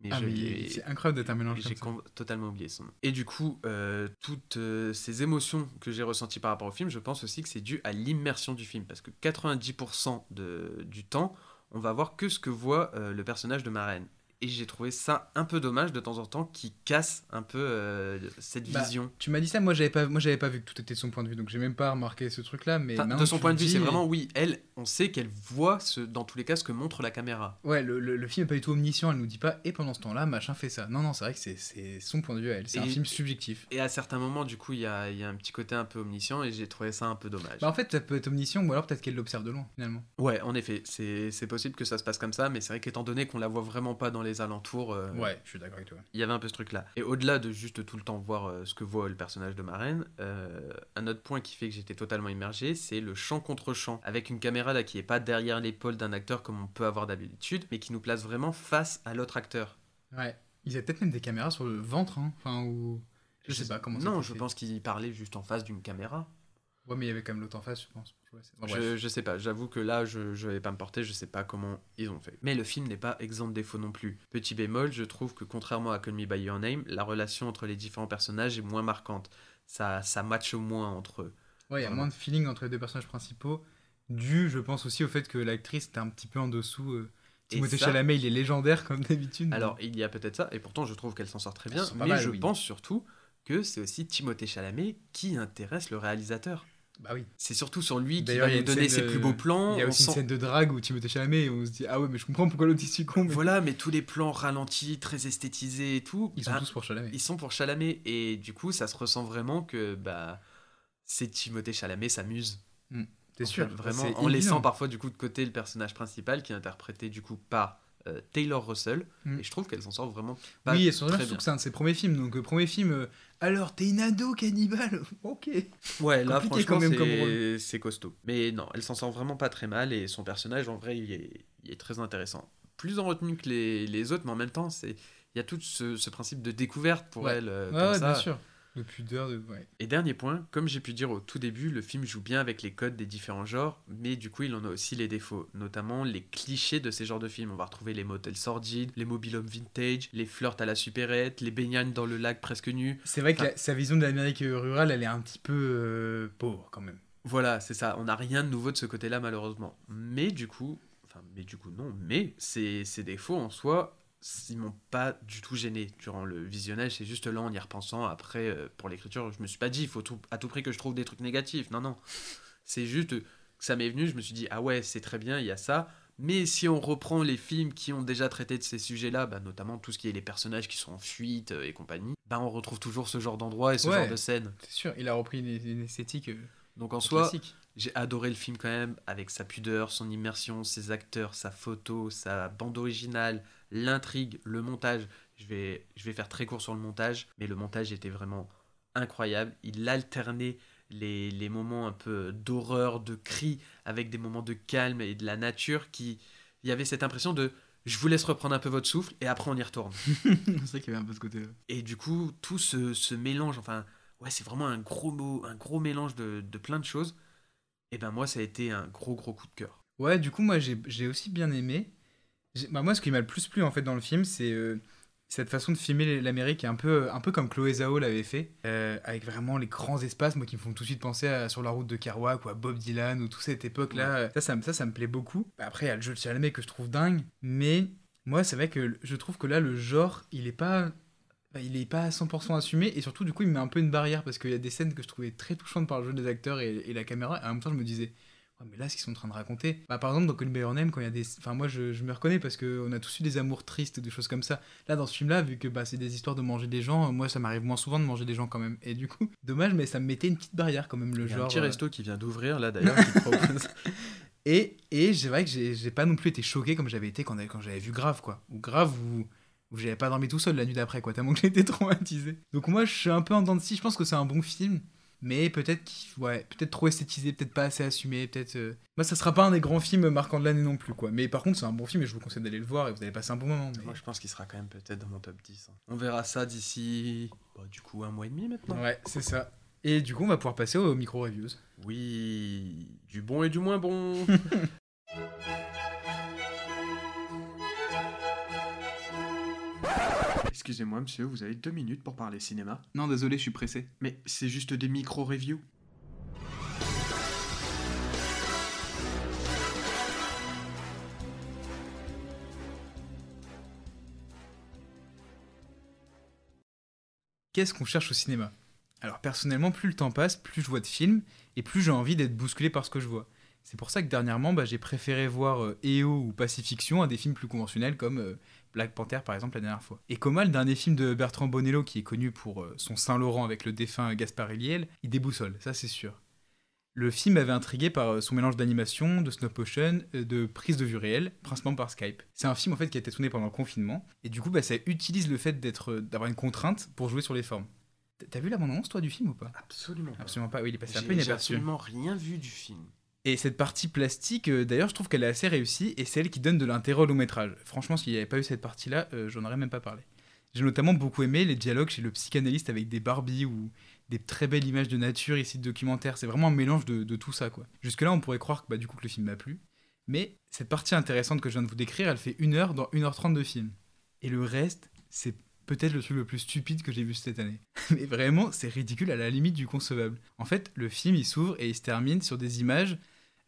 Mais Ah, mais c'est incroyable d'être un mélange J'ai totalement oublié son nom. Et du coup, euh, toutes euh, ces émotions que j'ai ressenties par rapport au film, je pense aussi que c'est dû à l'immersion du film. Parce que 90% de, du temps, on va voir que ce que voit le personnage de Marraine. Et j'ai trouvé ça un peu dommage de temps en temps qui casse un peu euh, cette Bah, vision. Tu m'as dit ça, moi j'avais pas, moi j'avais pas vu que tout était de son point de vue, donc j'ai même pas remarqué ce truc-là. Mais Enfin, de son point de vue, c'est vraiment oui, elle, on sait qu'elle voit ce, dans tous les cas ce que montre la caméra. Ouais, le, le- le film est pas du tout omniscient, elle nous dit pas, et pendant ce temps-là, machin fait ça. Non, non, c'est vrai que c'est- c'est son point de vue à elle, c'est un film subjectif. Et à certains moments, du coup, il y a, il y a un petit côté un peu omniscient et j'ai trouvé ça un peu dommage. Bah en fait, ça peut être omniscient, ou alors peut-être qu'elle l'observe de loin, finalement. Ouais, en effet, c'est c'est possible que ça se passe comme ça, mais c'est vrai qu'étant donné qu'on la voit vraiment pas dans les alentours, euh, Ouais, je suis d'accord avec toi. il y avait un peu ce truc-là. Et au-delà de juste tout le temps voir euh, ce que voit le personnage de Marraine, euh, un autre point qui fait que j'étais totalement immergé, c'est le champ contre champ, avec une caméra là qui est pas derrière l'épaule d'un acteur comme on peut avoir d'habitude, mais qui nous place vraiment face à l'autre acteur. Ouais. Ils avaient peut-être même des caméras sur le ventre, hein. Enfin, ou. Je sais pas comment ça Non, je pense qu'il parlait juste en face d'une caméra. Ouais, mais il y avait quand même l'autre en face, je pense. Bon, je, sais pas, j'avoue que là, je, je vais pas me porter, je sais pas comment ils ont fait. Mais le film n'est pas exempt de défauts non plus. Petit bémol, je trouve que contrairement à Call Me By Your Name, la relation entre les différents personnages est moins marquante. Ça, ça matche moins entre eux. Ouais, il y a moins de feeling entre les deux personnages principaux, dû, je pense aussi au fait que l'actrice était un petit peu en dessous. euh, Timothée ça- Chalamet, il est légendaire comme d'habitude. Alors, il y a peut-être ça, et pourtant, je trouve qu'elle s'en sort très bien. Mais mal, je oui. pense surtout que c'est aussi Timothée Chalamet qui intéresse le réalisateur. Bah oui. C'est surtout sur lui qui va nous donner ses plus beaux plans. Il y a on aussi sent- une scène de drague où Timothée Chalamet, et on se dit, ah ouais, mais je comprends pourquoi l'autre il. Mais... Voilà, mais tous les plans ralentis, très esthétisés et tout. Ils sont bah, tous pour Chalamet. Ils sont pour Chalamet et du coup ça se ressent vraiment que bah c'est Timothée Chalamet s'amuse. T'es En sûr fait, Vraiment en laissant parfois du coup de côté le personnage principal qui est interprété du coup par euh, Taylor Russell Mm. et je trouve qu'elle s'en sort vraiment pas Oui, et surtout, très surtout bien. que c'est un de ses premiers films. Donc, euh, premier film, euh, alors t'es une ado cannibale Ok. Ouais, là compliqué franchement quand même comme c'est- costaud. Mais non, elle s'en sort vraiment pas très mal et son personnage en vrai il est, il est très intéressant. Plus en retenue que les, les autres, mais en même temps c'est il y a tout ce, ce principe de découverte pour Ouais. elle. euh, Ouais, comme ouais, ça. bien sûr. De pudeur, de. Ouais. Et dernier point, comme j'ai pu dire au tout début, le film joue bien avec les codes des différents genres, mais du coup il en a aussi les défauts, notamment les clichés de ces genres de films. On va retrouver les motels sordides, les mobilhommes vintage, les flirts à la supérette, les baignanes dans le lac presque nus. C'est vrai que la- sa vision de l'Amérique rurale, elle est un petit peu euh, pauvre quand même. Voilà, c'est ça, on n'a rien de nouveau de ce côté-là malheureusement. Mais du coup, enfin mais du coup non, mais ces, ces défauts en soi, ils m'ont pas du tout gêné durant le visionnage, c'est juste là en y repensant après euh, pour l'écriture, je me suis pas dit il faut tout- à tout prix que je trouve des trucs négatifs. Non non. C'est juste que ça m'est venu, je me suis dit ah ouais, c'est très bien, il y a ça. Mais si on reprend les films qui ont déjà traité de ces sujets-là, bah, notamment tout ce qui est les personnages qui sont en fuite euh, et compagnie, bah, on retrouve toujours ce genre d'endroit et ce Ouais. genre de scène. C'est sûr, il a repris une, une esthétique euh, Donc en soi, j'ai adoré le film quand même, avec sa pudeur, son immersion, ses acteurs, sa photo, sa bande originale, l'intrigue, le montage. Je vais, je vais faire très court sur le montage, mais le montage était vraiment incroyable. Il alternait les, les moments un peu d'horreur, de cris, avec des moments de calme et de la nature qui... Il y avait cette impression de... Je vous laisse reprendre un peu votre souffle et après on y retourne. c'est vrai qu'il y avait un peu ce côté-là. Et du coup, tout ce, ce mélange, enfin, ouais, c'est vraiment un gros mot, un gros mélange de, de plein de choses. Et ben moi, ça a été un gros gros coup de cœur. Ouais, du coup, moi, j'ai j'ai aussi bien aimé. Bah, moi, ce qui m'a le plus plu, en fait, dans le film, c'est euh, cette façon de filmer l'Amérique, un peu, un peu comme Chloé Zhao l'avait fait, euh, avec vraiment les grands espaces, moi, qui me font tout de suite penser à Sur la route de Kerouac ou à Bob Dylan ou toute cette époque-là. Ça, ça, ça, ça me plaît beaucoup. Après, il y a le jeu de Chalamet que je trouve dingue, mais moi, c'est vrai que je trouve que là, le genre, il est pas... Il est pas à 100% assumé et surtout du coup il me met un peu une barrière parce qu'il y a des scènes que je trouvais très touchantes par le jeu des acteurs et, et la caméra et en même temps je me disais Ouais, mais là, ce qu'ils sont en train de raconter. Bah, par exemple, dans Call Me By Your Name, quand il y a des. Enfin, moi, je, je me reconnais parce qu'on a tous eu des amours tristes, des choses comme ça. Là, dans ce film-là, vu que bah, c'est des histoires de manger des gens, moi, ça m'arrive moins souvent de manger des gens quand même. Et du coup, dommage, mais ça me mettait une petite barrière quand même, le Il y a genre. un petit euh, resto qui vient d'ouvrir là d'ailleurs. qui propose- Et, et c'est vrai que j'ai pas non plus été choqué comme j'avais été quand, quand j'avais vu Grave, quoi. Ou Grave, où, où j'avais pas dormi tout seul la nuit d'après, quoi, tellement que j'ai été traumatisé. Donc moi, je suis un peu en dents de scie. Je pense que c'est un bon film, mais peut-être ouais, peut-être trop esthétisé, peut-être pas assez assumé, peut-être... euh, Moi, ça sera pas un des grands films marquants de l'année non plus, quoi. Mais par contre, c'est un bon film et je vous conseille d'aller le voir et vous allez passer un bon moment. mais- Moi, je pense qu'il sera quand même peut-être dans mon top 10. hein. On verra ça d'ici, bah, du coup, un mois et demi maintenant. Ouais, c'est ça. Et du coup, on va pouvoir passer aux micro-reviews. Oui, du bon et du moins bon. Excusez-moi, monsieur, vous avez deux minutes pour parler cinéma Non, désolé, je suis pressé. Mais c'est juste des micro-reviews. Qu'est-ce qu'on cherche au cinéma? Alors personnellement, plus le temps passe, plus je vois de films, et plus j'ai envie d'être bousculé par ce que je vois. C'est pour ça que dernièrement, bah, j'ai préféré voir euh, EO ou Pacifiction à des films plus conventionnels comme euh, Black Panther par exemple la dernière fois. Et Coma, le dernier film de Bertrand Bonello qui est connu pour euh, son Saint-Laurent avec le défunt Gaspard Ulliel, il déboussole, ça c'est sûr. Le film m'avait intrigué par euh, son mélange d'animation, de stop motion, euh, de prise de vue réelle, principalement par Skype. C'est un film en fait qui a été tourné pendant le confinement et du coup bah, ça utilise le fait d'être d'avoir une contrainte pour jouer sur les formes. T'as vu la bande-annonce toi du film ou pas? Absolument pas. Absolument pas, oui, il est passé un J'ai- peu J'ai inaperçu. absolument rien vu du film. Et cette partie plastique, euh, d'ailleurs, je trouve qu'elle est assez réussie et c'est elle qui donne de l'intérêt au long métrage. Franchement, s'il n'y avait pas eu cette partie-là, euh, j'en aurais même pas parlé. J'ai notamment beaucoup aimé les dialogues chez le psychanalyste avec des Barbies ou des très belles images de nature ici de documentaire. C'est vraiment un mélange de, tout ça, quoi. Jusque-là, on pourrait croire que bah, du coup le film m'a plu. Mais cette partie intéressante que je viens de vous décrire, elle fait 1 heure dans 1h30 de film. Et le reste, c'est peut-être le truc le plus stupide que j'ai vu cette année. Mais vraiment, c'est ridicule à la limite du concevable. En fait, le film, il s'ouvre et il se termine sur des images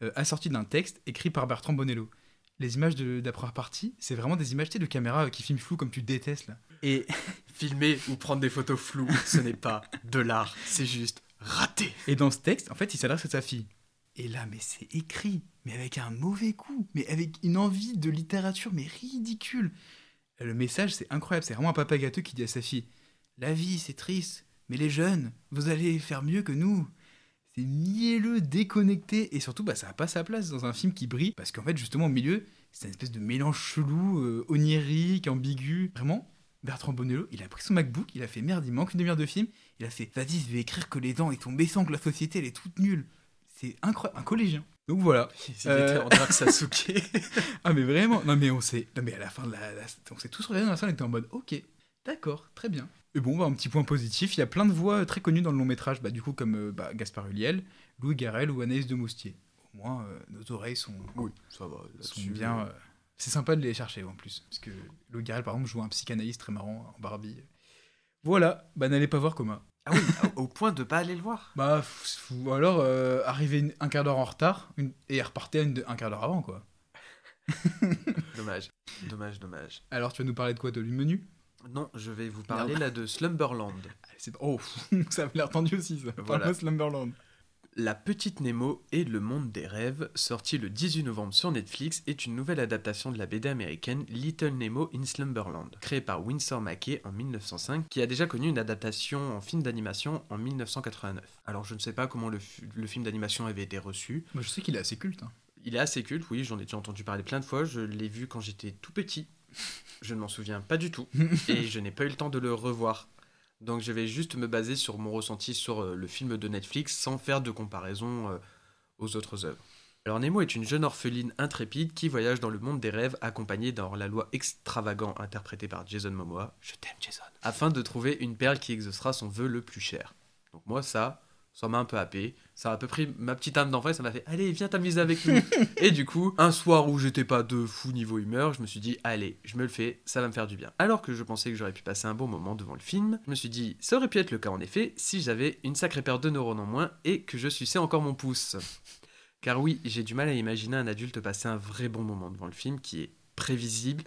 euh, assorties d'un texte écrit par Bertrand Bonello. Les images de, de la première partie, c'est vraiment des images de caméra euh, qui filment flou comme tu détestes là. Et, Filmer ou prendre des photos floues, ce n'est pas de l'art, c'est juste raté. et dans ce texte, en fait, il s'adresse à sa fille. Et là, mais c'est écrit, mais avec un mauvais coup, mais avec une envie de littérature, mais ridicule. Le message, c'est incroyable, c'est vraiment un papa gâteux qui dit à sa fille La vie, c'est triste, mais les jeunes, vous allez faire mieux que nous. C'est mielleux, déconnecté, et surtout, bah, ça n'a pas sa place dans un film qui brille, parce qu'en fait, justement, au milieu, c'est une espèce de mélange chelou, euh, onirique, ambigu. Vraiment, Bertrand Bonello, il a pris son MacBook, il a fait merde, il manque une demi-heure de film, il a fait vas-y, je vais écrire que les dents, ils sont baissants, que la société, elle est toute nulle. C'est incroyable, un collégien. Donc voilà. Il était Euh. en Sasuke. Ah mais vraiment Non mais on s'est, non mais à la fin de la, la- on s'est tous regardés dans la salle, on était en mode ok, d'accord, très bien. Et bon, bah, un petit point positif, il y a plein de voix euh, très connues dans le long métrage, bah, du coup comme euh, bah, Gaspard Ulliel, Louis Garrel ou Anaïs de Moustier. Au moins, euh, nos oreilles sont, oui, ça va. sont bien. euh, C'est sympa de les chercher en plus, parce que Louis Garrel par exemple joue un psychanalyste très marrant en Barbie. Voilà, bah n'allez pas voir Coma. Ah oui, au- point de pas aller le voir. Bah, ou alors euh, arriver une- un quart d'heure en retard une- et repartir une- un quart d'heure avant quoi. Dommage, dommage, dommage. Alors tu vas nous parler de quoi De menu Non, je vais vous parler Merde. là de Slumberland. C'est- Oh, ça avait l'air tendu aussi ça. Voilà. Slumberland. La Petite Nemo et le Monde des Rêves, sorti le 18 novembre sur Netflix, est une nouvelle adaptation de la BD américaine Little Nemo in Slumberland, créée par Winsor McKay en 1905, qui a déjà connu une adaptation en film d'animation en 1989. Alors je ne sais pas comment le, fi- le film d'animation avait été reçu. Moi, je sais qu'il est assez culte. hein. Il est assez culte, oui, j'en ai déjà entendu parler plein de fois, je l'ai vu quand j'étais tout petit. Je ne m'en souviens pas du tout, et je n'ai pas eu le temps de le revoir. Donc je vais juste me baser sur mon ressenti sur euh, le film de Netflix sans faire de comparaison euh, aux autres œuvres. Alors Nemo est une jeune orpheline intrépide qui voyage dans le monde des rêves accompagnée d'un hors-la-loi extravagant interprété par Jason Momoa, je t'aime Jason, afin de trouver une perle qui exaucera son vœu le plus cher. Donc moi ça, ça m'a un peu happé, ça a à peu près ma petite âme d'enfant ça m'a fait allez viens t'amuser avec nous. et du coup, un soir où j'étais pas de fou niveau humeur, je me suis dit allez, je me le fais, ça va me faire du bien. Alors que je pensais que j'aurais pu passer un bon moment devant le film, je me suis dit ça aurait pu être le cas en effet si j'avais une sacrée paire de neurones en moins et que je suçais encore mon pouce. Car oui, j'ai du mal à imaginer un adulte passer un vrai bon moment devant le film qui est prévisible,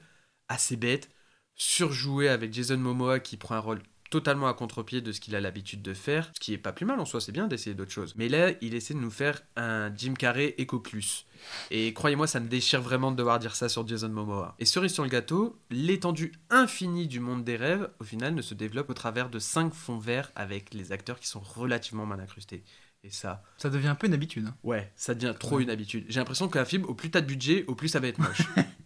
assez bête, surjoué avec Jason Momoa qui prend un rôle totalement à contre-pied de ce qu'il a l'habitude de faire, ce qui est pas plus mal en soi, c'est bien d'essayer d'autres choses. Mais là, il essaie de nous faire un Jim Carrey Eco Plus. Et croyez-moi, ça me déchire vraiment de devoir dire ça sur Jason Momoa. Et cerise sur le gâteau, l'étendue infinie du monde des rêves, au final, ne se développe au travers de cinq fonds verts avec les acteurs qui sont relativement mal incrustés. Et ça, Ça devient un peu une habitude. hein. ouais, ça devient trop une habitude. J'ai l'impression qu'un film, au plus t'as de budget, au plus ça va être moche.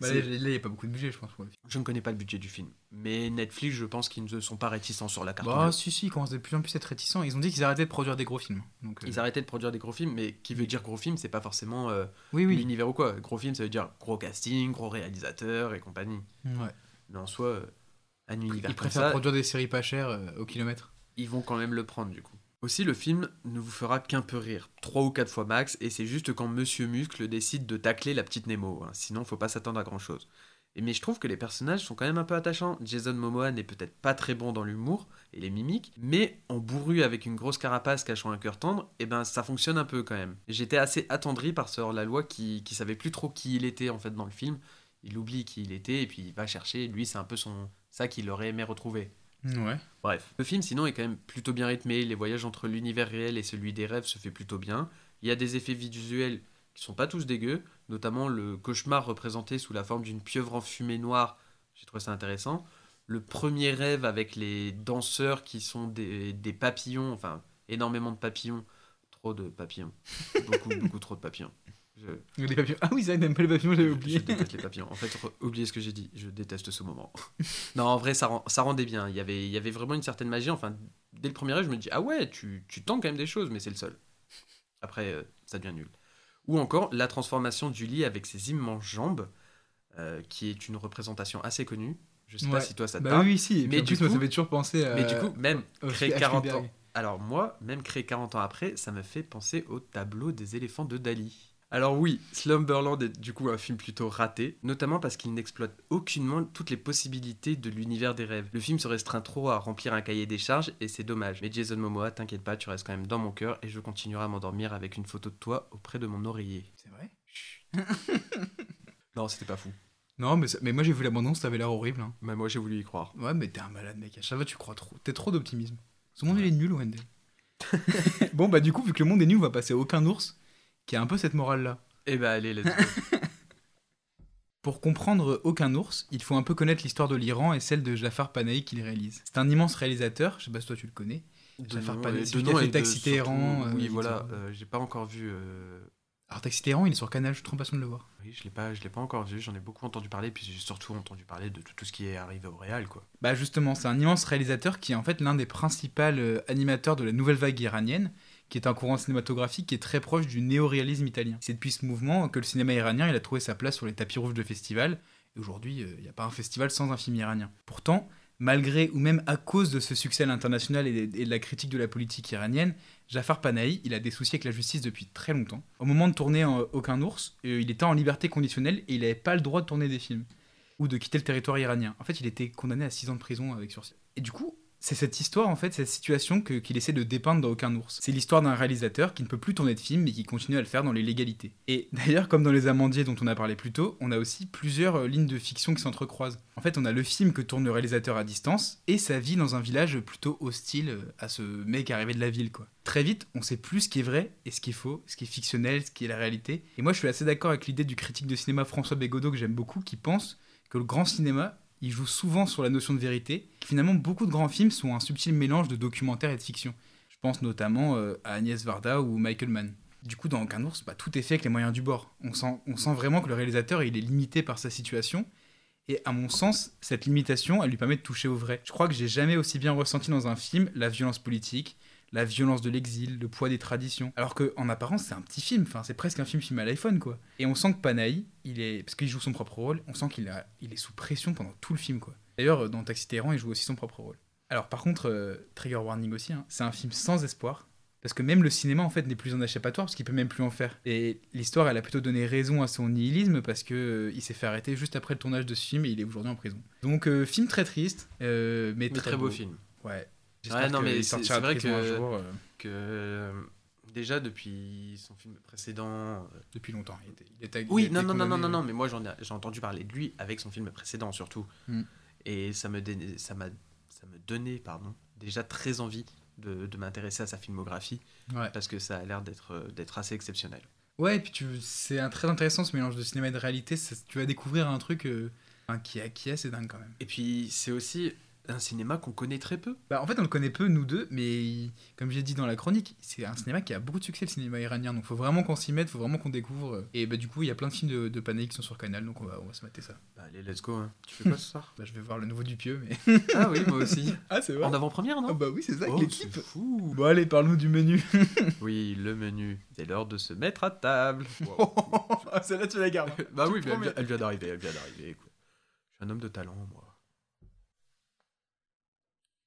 Bah, là, il n'y a pas beaucoup de budget, je pense. Pour le film. Je ne connais pas le budget du film. Mais Netflix, je pense qu'ils ne sont pas réticents sur la carte. Bah, si, si, ils commencent de plus en plus à être réticents. Ils ont dit qu'ils arrêtaient de produire des gros films. Donc, euh, Ils arrêtaient de produire des gros films, mais qui veut dire gros film, c'est pas forcément euh, Oui, oui. l'univers ou quoi. Gros film, ça veut dire gros casting, gros réalisateur et compagnie. Ouais. Mais en soi, euh, un univers Ils préfèrent ça, produire des séries pas chères euh, au kilomètre. ils vont quand même le prendre du coup. Aussi, le film ne vous fera qu'un peu rire, trois ou quatre fois max, et c'est juste quand Monsieur Muscle décide de tacler la petite Nemo, hein. sinon faut pas s'attendre à grand chose. Mais je trouve que les personnages sont quand même un peu attachants. Jason Momoa n'est peut-être pas très bon dans l'humour et les mimiques, mais en bourru avec une grosse carapace cachant un cœur tendre, et ben ça fonctionne un peu quand même. J'étais assez attendri par ce hors-la-loi qui, qui savait plus trop qui il était en fait dans le film. Il oublie qui il était et puis il va chercher, lui c'est un peu son ça qu'il aurait aimé retrouver. Ouais. Bref. Le film, sinon, est quand même plutôt bien rythmé. Les voyages entre l'univers réel et celui des rêves se fait plutôt bien. Il y a des effets visuels qui sont pas tous dégueux, notamment le cauchemar représenté sous la forme d'une pieuvre en fumée noire. J'ai trouvé ça intéressant. Le premier rêve avec les danseurs qui sont des, des papillons, enfin, énormément de papillons. Trop de papillons. Beaucoup, beaucoup trop de papillons. Je, Des papillons. Ah oui, ça, n'aime pas les papillons, j'avais je oublié. déteste les papillons. En fait, oubliez ce que j'ai dit. Je déteste ce moment. non, en vrai, ça, rend- ça rendait bien. Il y, avait, il y avait vraiment une certaine magie. Enfin, dès le premier rêve, je me dis, ah ouais, tu, tu tentes quand même des choses, mais c'est le seul. Après, euh, ça devient nul. Ou encore, la transformation du lit avec ses immenses jambes, euh, qui est une représentation assez connue. Je sais Ouais. pas si toi ça te Bah parle. oui, si. Mais du coup, ça fait toujours penser à. Mais du coup, même H. 40 Spielberg. ans. Alors moi, même créé 40 ans après, ça me fait penser au tableau des éléphants de Dali. Alors oui, Slumberland est du coup un film plutôt raté, notamment parce qu'il n'exploite aucunement toutes les possibilités de l'univers des rêves. Le film se restreint trop à remplir un cahier des charges et c'est dommage. Mais Jason Momoa, t'inquiète pas, tu restes quand même dans mon cœur et je continuerai à m'endormir avec une photo de toi auprès de mon oreiller. C'est vrai? Non, c'était pas fou. Non, mais, ça- mais moi j'ai vu l'abondance, ça avait l'air horrible. hein. Mais moi j'ai voulu y croire. Ouais, mais t'es un malade, mec. À chaque fois, tu crois trop. T'es trop d'optimisme. Ce monde, il est nul, Wendell. bon, bah, du coup, vu que le monde est nul, on va passer à aucun ours, qui a un peu cette morale-là. Eh bah allez, let's go. Pour comprendre Aucun ours, il faut un peu connaître l'histoire de l'Iran et celle de Jafar Panahi qui le réalise. C'est un immense réalisateur, je sais pas si toi tu le connais. De Jafar nom Panahi, nom fait Taxi Téhéran, euh, Oui, il voilà, euh, j'ai pas encore vu. euh, Alors Taxi Téhéran, il est sur Canal, je suis trop impatient de le voir. Oui, je l'ai pas, je l'ai pas encore vu. J'en ai beaucoup entendu parler, puis j'ai surtout entendu parler de tout, tout ce qui est arrivé au Real, quoi. Bah justement, c'est un immense réalisateur qui est en fait l'un des principaux euh, animateurs de la nouvelle vague iranienne, qui est un courant cinématographique qui est très proche du néo-réalisme italien. C'est depuis ce mouvement que le cinéma iranien a trouvé sa place sur les tapis rouges de festivals, et aujourd'hui, euh, il n'y a pas un festival sans un film iranien. Pourtant, malgré ou même à cause de ce succès à l'international et, et de la critique de la politique iranienne, Jafar Panahi, il a des soucis avec la justice depuis très longtemps. Au moment de tourner en Aucun ours, euh, il était en liberté conditionnelle et il n'avait pas le droit de tourner des films ou de quitter le territoire iranien. En fait, il était condamné à 6 ans de prison avec sursis. Et du coup, c'est cette histoire, en fait, cette situation qu'il essaie de dépeindre dans Aucun ours. C'est l'histoire d'un réalisateur qui ne peut plus tourner de films mais qui continue à le faire dans les légalités. Et d'ailleurs, comme dans Les Amandiers dont on a parlé plus tôt, on a aussi plusieurs euh, lignes de fiction qui s'entrecroisent. En fait, on a le film que tourne le réalisateur à distance et sa vie dans un village plutôt hostile euh, à ce mec arrivé de la ville, quoi. Très vite, on sait plus ce qui est vrai et ce qui est faux, ce qui est fictionnel, ce qui est la réalité. Et moi, je suis assez d'accord avec l'idée du critique de cinéma François Bégodeau que j'aime beaucoup, qui pense que le grand cinéma, il joue souvent sur la notion de vérité. Finalement, beaucoup de grands films sont un subtil mélange de documentaire et de fiction. Je pense notamment euh, à Agnès Varda ou Michael Mann. Du coup, dans Aucun ours, bah, tout est fait avec les moyens du bord. On sent, vraiment que le réalisateur, est limité par sa situation. Et à mon sens, cette limitation, elle lui permet de toucher au vrai. Je crois que j'ai jamais aussi bien ressenti dans un film la violence politique, la violence de l'exil, le poids des traditions. Alors que en apparence, c'est un petit film, enfin c'est presque un film filmé à l'iPhone quoi. Et on sent que Panahi, il est parce qu'il joue son propre rôle, on sent qu'il a, il est sous pression pendant tout le film quoi. D'ailleurs, dans Taxi Téhéran, il joue aussi son propre rôle. Alors par contre, euh, Trigger Warning aussi, hein, c'est un film sans espoir. Parce que même le cinéma en fait n'est plus un échappatoire parce qu'il peut même plus en faire. Et l'histoire elle a plutôt donné raison à son nihilisme parce que euh, il s'est fait arrêter juste après le tournage de ce film et il est aujourd'hui en prison. Donc euh, film très triste, mais, Mais très beau film. Ouais. Ouais, non, mais qu'il c'est sortira c'est de vrai un que, jour, euh, que euh, déjà depuis son film précédent. euh, depuis longtemps. Il était, il était- Oui, non, non, non, non, condamné, non, non, mais moi j'ai entendu parler de lui avec son film précédent surtout. Mm. Et ça me, donnait- ça, m'a, ça me donnait pardon, déjà très envie de, de m'intéresser à sa filmographie Ouais. parce que ça a l'air d'être, d'être assez exceptionnel. Ouais, et puis tu, c'est un très intéressant ce mélange de cinéma et de réalité. Tu vas découvrir un truc euh, qui, est, qui est assez dingue quand même. Et puis c'est aussi un cinéma qu'on connaît très peu. Bah, en fait, on le connaît peu, nous deux, mais comme j'ai dit dans la chronique, c'est un cinéma qui a beaucoup de succès, le cinéma iranien. Donc, faut vraiment qu'on s'y mette, faut vraiment qu'on découvre. Et bah, du coup, il y a plein de films de, de qui sont sur Canal, donc on va, on va se mater ça. Bah, allez, let's go. hein. Tu fais quoi ce soir Bah, je vais voir le nouveau Dupieux, mais. Ah oui, moi aussi. ah, c'est En avant-première, non Ah, bah oui, c'est ça, avec Oh, l'équipe. fou. Bon, allez, parle-nous du menu. Oui, le menu. C'est l'heure de se mettre à table. ah, celle-là, tu la gardes. bah Tu oui, mais elle vient, elle vient d'arriver, elle vient d'arriver. Je suis un homme de talent, moi.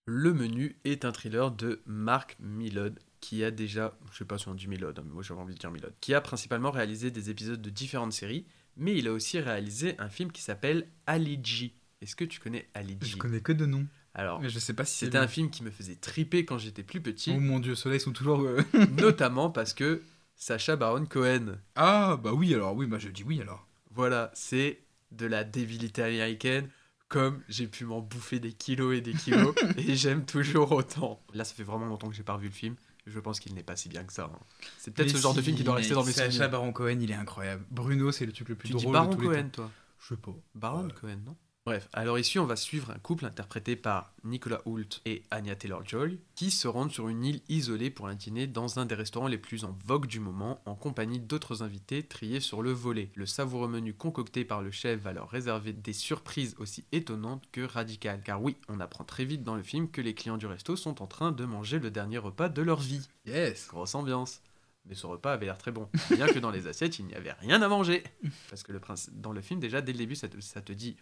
Le menu est un thriller de Mark Millod, qui a déjà, je sais pas si on dit Millod, hein, mais moi j'avais envie de dire Millod, qui a principalement réalisé des épisodes de différentes séries, mais il a aussi réalisé un film qui s'appelle Ali G. Est-ce que tu connais Ali G Je connais que de nom. Alors, Mais je sais pas si c'était un film qui me faisait triper quand j'étais plus petit, Oh mon dieu, ceux-là, ils sont toujours. euh, notamment parce que Sacha Baron Cohen, Ah, bah oui, alors, oui, bah je dis oui alors. Voilà, c'est de la débilité américaine comme j'ai pu m'en bouffer des kilos et des kilos, et j'aime toujours autant. Là, ça fait vraiment longtemps que j'ai pas revu le film. Je pense qu'il n'est pas si bien que ça. hein. C'est peut-être ce genre de film qui doit rester dans mes Sacha souvenirs. Baron Cohen, il est incroyable. Bruno, c'est le truc le plus Tu dis Baron de tous les Cohen, temps. toi Je sais pas. Baron Ouais. Cohen, non Bref, alors ici, on va suivre un couple interprété par Nicolas Hoult et Anya Taylor-Joy qui se rendent sur une île isolée pour un dîner dans un des restaurants les plus en vogue du moment en compagnie d'autres invités triés sur le volet. Le savoureux menu concocté par le chef va leur réserver des surprises aussi étonnantes que radicales. Car oui, on apprend très vite dans le film que les clients du resto sont en train de manger le dernier repas de leur vie. Yes. Grosse ambiance. Mais ce repas avait l'air très bon. Bien que dans les assiettes, il n'y avait rien à manger. Parce que le prince, dans le film, déjà, dès le début, ça te, ça te dit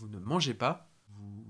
vous ne mangez pas, vous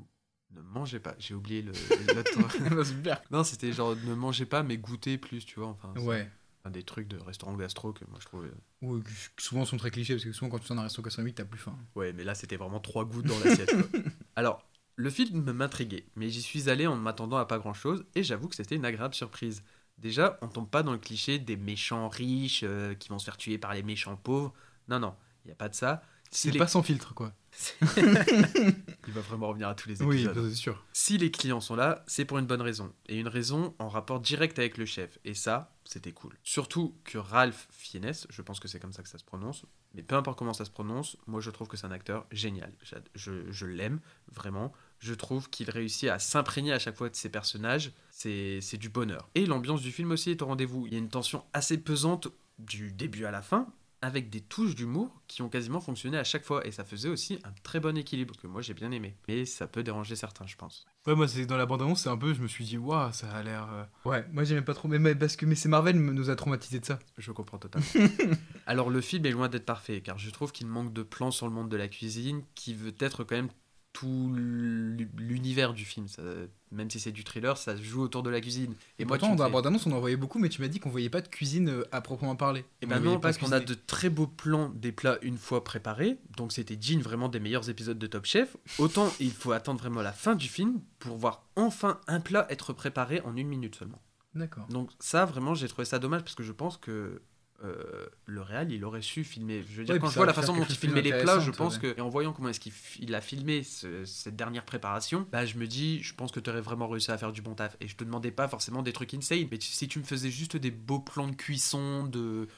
ne mangez pas. J'ai oublié le. l'autre- non, c'était genre ne mangez pas, mais goûtez plus, tu vois. Enfin, Ouais. un des trucs de restaurant gastro que moi je trouvais. Ou qui souvent sont très clichés parce que souvent quand tu sors d'un resto gastronomique, t'as plus faim. Ouais, mais là, c'était vraiment trois gouttes dans l'assiette. Alors, le film m'intriguait, mais j'y suis allé en ne m'attendant à pas grand chose, et j'avoue que c'était une agréable surprise. Déjà, on tombe pas dans le cliché des méchants riches euh, qui vont se faire tuer par les méchants pauvres. Non, non, il n'y a pas de ça. C'est les- pas sans filtre, quoi. Il va vraiment revenir à tous les Oui, épisodes. c'est sûr. Si les clients sont là, c'est pour une bonne raison. Et une raison en rapport direct avec le chef. Et ça, c'était cool. Surtout que Ralph Fiennes, je pense que c'est comme ça que ça se prononce, mais peu importe comment ça se prononce, moi je trouve que c'est un acteur génial. Je, je l'aime, vraiment. Je trouve qu'il réussit à s'imprégner à chaque fois de ses personnages. C'est du bonheur. Et l'ambiance du film aussi est au rendez-vous. Il y a une tension assez pesante du début à la fin, avec des touches d'humour qui ont quasiment fonctionné à chaque fois. Et ça faisait aussi un très bon équilibre que moi j'ai bien aimé. Mais ça peut déranger certains, je pense. Ouais, moi, c'est dans la bande-annonce, c'est un peu, je me suis dit, waouh, ça a l'air. euh, Ouais, moi j'aimais pas trop, mais, mais parce que mais c'est Marvel nous a traumatisé de ça. Je comprends totalement. Alors le film est loin d'être parfait, car je trouve qu'il manque de plans sur le monde de la cuisine, qui veut être quand même tout l'u- l'univers du film. Ça- même si c'est du thriller, ça se joue autour de la cuisine. Et, moi, pourtant, dans la bande-annonce, on en voyait beaucoup, mais tu m'as dit qu'on voyait pas de cuisine euh, à proprement parler. Eh On ben non, parce qu'on a de très beaux plans des plats une fois préparés, donc c'était digne vraiment des meilleurs épisodes de Top Chef. Autant il faut attendre vraiment la fin du film pour voir enfin un plat être préparé en une minute seulement. D'accord. Donc ça, vraiment, j'ai trouvé ça dommage parce que je pense que euh, le réal, il aurait su filmer. Je veux dire, Ouais, quand je vois la façon dont il de filmait les plats, je pense ouais. que, et en voyant comment est-ce qu'il a filmé ce- cette dernière préparation, bah je me dis, je pense que tu aurais vraiment réussi à faire du bon taf. Et je te demandais pas forcément des trucs insane, mais tu- si tu me faisais juste des beaux plans de cuisson, de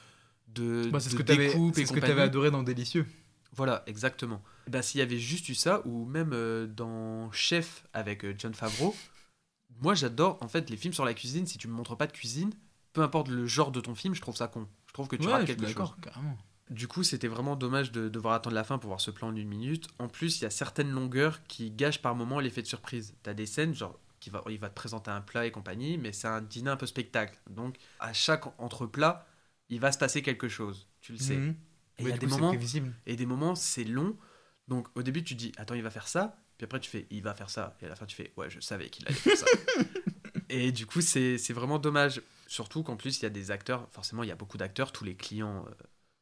de, Bah, c'est ce de que découpe et ce que compagnie. t'avais adoré dans Délicieux. Voilà, exactement. Bah, s'il y avait juste eu ça, ou même euh, dans Chef avec euh, John Favreau, moi j'adore en fait les films sur la cuisine. Si tu me montres pas de cuisine, peu importe le genre de ton film, je trouve ça con. Je trouve que tu Ouais, rates quelque chose. carrément. Du coup, c'était vraiment dommage de devoir attendre la fin pour voir ce plan en une minute. En plus, il y a certaines longueurs qui gâchent par moment l'effet de surprise. T'as des scènes, genre, qui va, il va te présenter un plat et compagnie, mais c'est un dîner un peu spectacle. Donc, à chaque entre plat, il va se passer quelque chose. Tu le sais. Mhm. Et il Ouais, y a des coup, moments, et des moments, c'est long. Donc, au début, tu dis, attends, il va faire ça. Puis après, tu fais, il va faire ça. Et à la fin, tu fais, ouais, je savais qu'il allait faire ça. et du coup, c'est vraiment dommage. Surtout qu'en plus, il y a des acteurs, forcément, il y a beaucoup d'acteurs. Tous les clients, euh,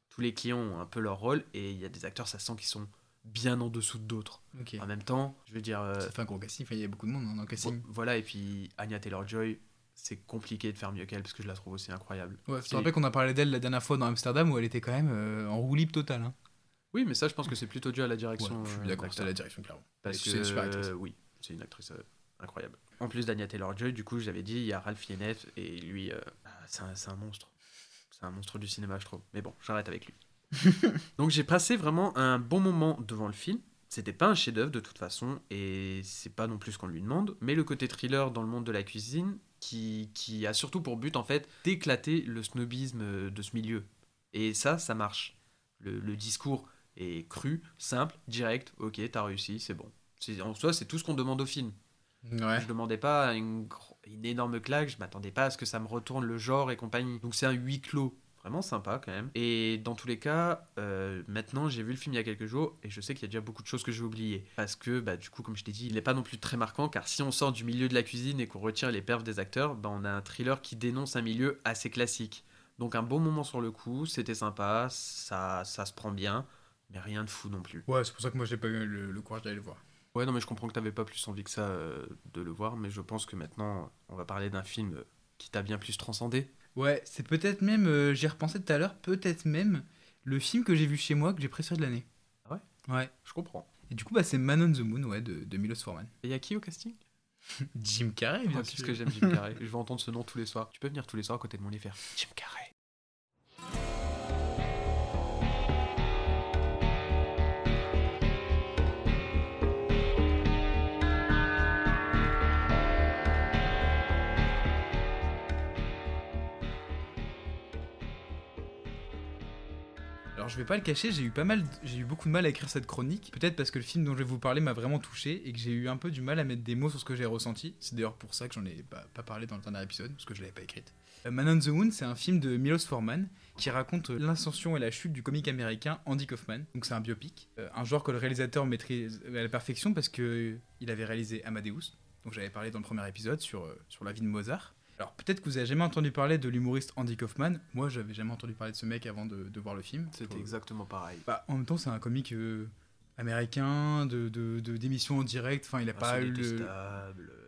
tous les clients ont un peu leur rôle. Et il y a des acteurs, ça sent qu'ils sont bien en dessous d'autres. Ok. En même temps, je veux dire. euh, Ça fait un gros casting, il y a beaucoup de monde hein, dans le casting. vo- voilà, et puis Anya Taylor-Joy, c'est compliqué de faire mieux qu'elle parce que je la trouve aussi incroyable. Ouais, je te C'est- rappelle qu'on a parlé d'elle la dernière fois dans Amsterdam où elle était quand même euh, en roue libre totale. Hein. Oui, mais ça, je pense que c'est plutôt dû à la Ouais, direction. je suis euh, d'accord, c'est la direction, clairement. Parce C'est que une super actrice. oui, c'est une actrice incroyable. En plus d'Anya Taylor-Joy, du coup, j'avais dit, il y a Ralph Fiennes et lui, euh, bah, c'est un, monstre. C'est un monstre du cinéma, je trouve. Mais bon, j'arrête avec lui. Donc j'ai passé vraiment un bon moment devant le film. C'était pas un chef-d'œuvre de toute façon, et c'est pas non plus ce qu'on lui demande. Mais le côté thriller dans le monde de la cuisine, qui, qui a surtout pour but en fait d'éclater le snobisme de ce milieu. Et ça, ça marche. Le, le discours est cru, simple, direct. Ok, t'as réussi, c'est bon. C'est- En soi, c'est tout ce qu'on demande au film. Ouais. Je demandais pas une, énorme claque, je m'attendais pas à ce que ça me retourne le genre et compagnie. Donc c'est un huis clos. Vraiment sympa quand même. Et dans tous les cas, euh, maintenant j'ai vu le film il y a quelques jours et je sais qu'il y a déjà beaucoup de choses que j'ai oubliées. Parce que, bah, du coup, comme je t'ai dit, il n'est pas non plus très marquant car si on sort du milieu de la cuisine et qu'on retire les perfs des acteurs, bah, on a un thriller qui dénonce un milieu assez classique. Donc un bon moment sur le coup, c'était sympa, ça, ça se prend bien, mais rien de fou non plus. Ouais, c'est pour ça que moi j'ai pas eu le, le courage d'aller le voir. Ouais, non, mais je comprends que t'avais pas plus envie que ça euh, de le voir, mais je pense que maintenant, on va parler d'un film qui t'a bien plus transcendé. Ouais, c'est peut-être même, euh, j'y ai repensé tout à l'heure, peut-être même le film que j'ai vu chez moi que j'ai préféré de l'année. Ah ouais? Ouais. Je comprends. Et du coup, bah, c'est Man on the Moon, ouais, de, de Milos Forman. Et y a qui au casting? Jim Carrey, bien Oh, sûr. Que j'aime Jim Carrey. Je vais entendre ce nom tous les soirs. Tu peux venir tous les soirs à côté de mon lit faire Jim Carrey. Je vais pas le cacher, j'ai eu beaucoup de mal à écrire cette chronique. Peut-être parce que le film dont je vais vous parler m'a vraiment touché et que j'ai eu un peu du mal à mettre des mots sur ce que j'ai ressenti. C'est d'ailleurs pour ça que j'en ai pas, parlé dans le dernier épisode parce que je l'avais pas écrite. Euh, Man on the Moon, c'est un film de Milos Forman qui raconte euh, l'ascension et la chute du comique américain Andy Kaufman. Donc c'est un biopic, Euh, un genre que le réalisateur maîtrise à la perfection parce que il avait réalisé Amadeus, dont j'avais parlé dans le premier épisode sur la vie de Mozart. Alors peut-être que vous avez jamais entendu parler de l'humoriste Andy Kaufman. Moi, j'avais jamais entendu parler de ce mec avant de, de voir le film. C'était Faut- exactement pareil. bah, en même temps, c'est un comique euh, américain, de, d'émissions en direct. Enfin, il a pas eu le.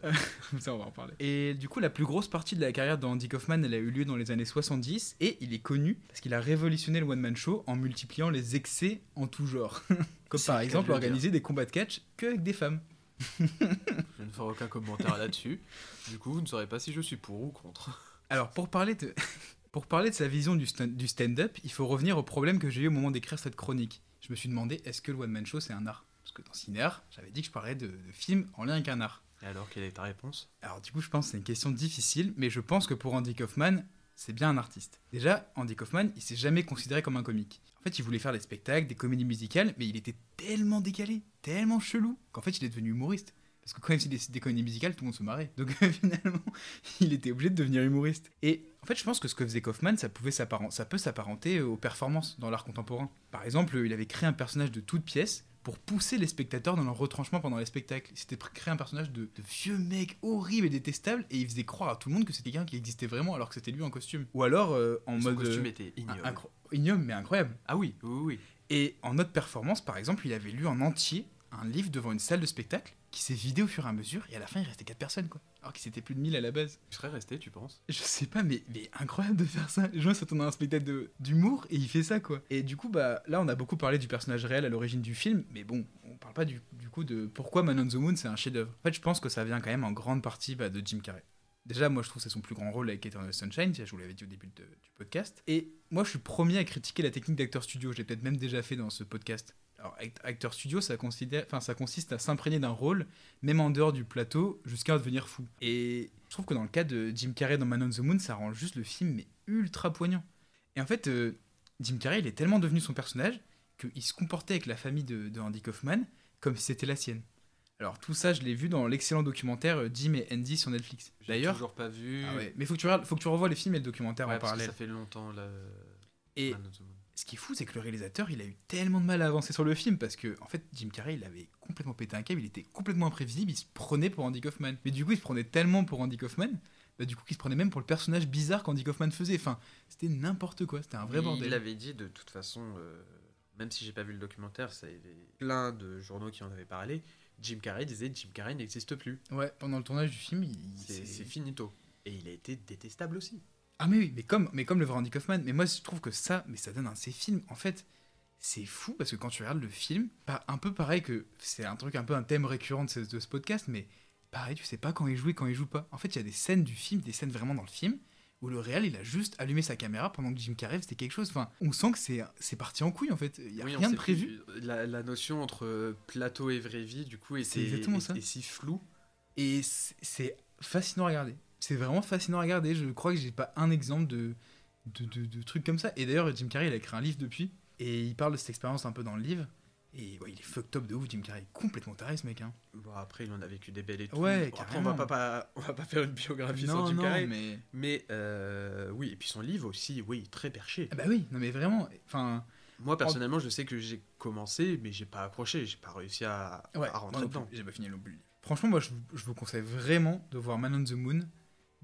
Ça, on va en parler. Et du coup, la plus grosse partie de la carrière d'Andy Kaufman, elle a eu lieu dans les années 70. Et il est connu parce qu'il a révolutionné le one-man show en multipliant les excès en tout genre. Comme par exemple organiser des combats de catch que avec des femmes. Je ne ferai aucun commentaire là-dessus. Du coup, vous ne saurez pas si je suis pour ou contre. Alors, pour parler de, pour parler de sa vision du stand- du stand-up, il faut revenir au problème que j'ai eu au moment d'écrire cette chronique. Je me suis demandé, est-ce que le one-man show, c'est un art? Parce que dans Cinéar, j'avais dit que je parlais de, de films en lien avec un art. Et alors, quelle est ta réponse? Alors du coup, je pense que c'est une question difficile, mais je pense que pour Andy Kaufman, c'est bien un artiste. Déjà, Andy Kaufman, il s'est jamais considéré comme un comique. En fait, il voulait faire des spectacles, des comédies musicales, mais il était tellement décalé, tellement chelou, qu'en fait, il est devenu humoriste. Parce que quand il faisait des, des comédies musicales, tout le monde se marrait. Donc finalement, il était obligé de devenir humoriste. Et en fait, je pense que ce que faisait Kaufman, ça, pouvait ça peut s'apparenter aux performances dans l'art contemporain. Par exemple, il avait créé un personnage de toute pièce pour pousser les spectateurs dans leur retranchement pendant les spectacles. Pr- créé un personnage de, de vieux mec horrible et détestable, et il faisait croire à tout le monde que c'était quelqu'un qui existait vraiment alors que c'était lui en costume. Ou alors euh, en Son mode... costume euh, était ignoble. ignoble, mais incroyable. Ah oui, oui, oui. Et en autre performance, par exemple, il avait lu en entier un livre devant une salle de spectacle qui s'est vidé au fur et à mesure, et à la fin, il restait 4 personnes, quoi. Alors qu'il s'était plus de 1000 à la base. Tu serais resté, tu penses? Je sais pas, mais, mais incroyable de faire ça. Les gens s'attendent à un spectacle de- d'humour, et il fait ça, quoi. Et du coup, bah, là, on a beaucoup parlé du personnage réel à l'origine du film, mais bon, on parle pas du, du coup de pourquoi Man on the Moon, c'est un chef-d'œuvre. En fait, je pense que ça vient quand même en grande partie bah, de Jim Carrey. Déjà, moi, je trouve que c'est son plus grand rôle avec Eternal Sunshine, je vous l'avais dit au début de- du podcast. Et moi, je suis premier à critiquer la technique d'acteur studio, je l'ai peut-être même déjà fait dans ce podcast. Alors, act- acteur studio, ça, considère, enfin, ça consiste à s'imprégner d'un rôle, même en dehors du plateau, jusqu'à devenir fou. Et je trouve que dans le cas de Jim Carrey dans Man on the Moon, ça rend juste le film mais ultra poignant. Et en fait, euh, Jim Carrey, il est tellement devenu son personnage qu'il se comportait avec la famille de, de Andy Kaufman comme si c'était la sienne. Alors tout ça, je l'ai vu dans l'excellent documentaire euh, Jim et Andy sur Netflix. D'ailleurs, toujours pas vu. ah ouais, mais faut que tu regardes- faut que tu revoies les films et le documentaire Ouais, en parce que parallèle. ça fait longtemps là. Et Man on the Moon. Ce qui est fou, c'est que le réalisateur, il a eu tellement de mal à avancer sur le film parce que, en fait, Jim Carrey, il avait complètement pété un câble, il était complètement imprévisible, il se prenait pour Andy Kaufman. Mais du coup, il se prenait tellement pour Andy Kaufman, bah, du coup, qu'il se prenait même pour le personnage bizarre qu'Andy Kaufman faisait. Enfin, c'était n'importe quoi, c'était un vrai il bordel. Il avait dit de toute façon, euh, même si j'ai pas vu le documentaire, ça y avait plein de journaux qui en avaient parlé. Jim Carrey disait Jim Carrey n'existe plus. Ouais, pendant le tournage du film, il. c'est finito. Et il a été détestable aussi. Ah mais oui, mais comme, mais comme le vrai Andy Kaufman. Mais moi, je trouve que ça, mais ça donne un de ces films. En fait, c'est fou parce que quand tu regardes le film, un peu pareil que c'est un truc un peu un thème récurrent de ce, de ce podcast, mais pareil, tu sais pas quand il joue et quand il joue pas. En fait, il y a des scènes du film, des scènes vraiment dans le film où le réel il a juste allumé sa caméra pendant que Jim Carrey c'était quelque chose. Enfin, on sent que c'est c'est parti en couille en fait. Il y a Oui, rien de prévu. La, la notion entre plateau et vraie vie, du coup, est- si floue. Et c'est fascinant à regarder. C'est vraiment fascinant à regarder. Je crois que j'ai pas un exemple de, de, de, de trucs comme ça. Et d'ailleurs, Jim Carrey, il a écrit un livre depuis. Et il parle de cette expérience un peu dans le livre. Et ouais, il est fucked up de ouf, Jim Carrey. Complètement taré, ce mec. Hein. Bon, après, il en a vécu des belles et tout. Ouais, Bon, après, on va pas, pas- on va pas faire une biographie sur non, Jim non, Carrey. mais. Mais euh, oui, et puis son livre aussi, oui, très perché. Ah bah oui, non, mais vraiment. Enfin. Moi, personnellement, je sais que j'ai commencé, mais j'ai pas accroché. J'ai pas réussi à, Ouais, à rentrer dedans. J'ai pas fini non plus. Franchement, moi, je, je vous conseille vraiment de voir Man on the Moon,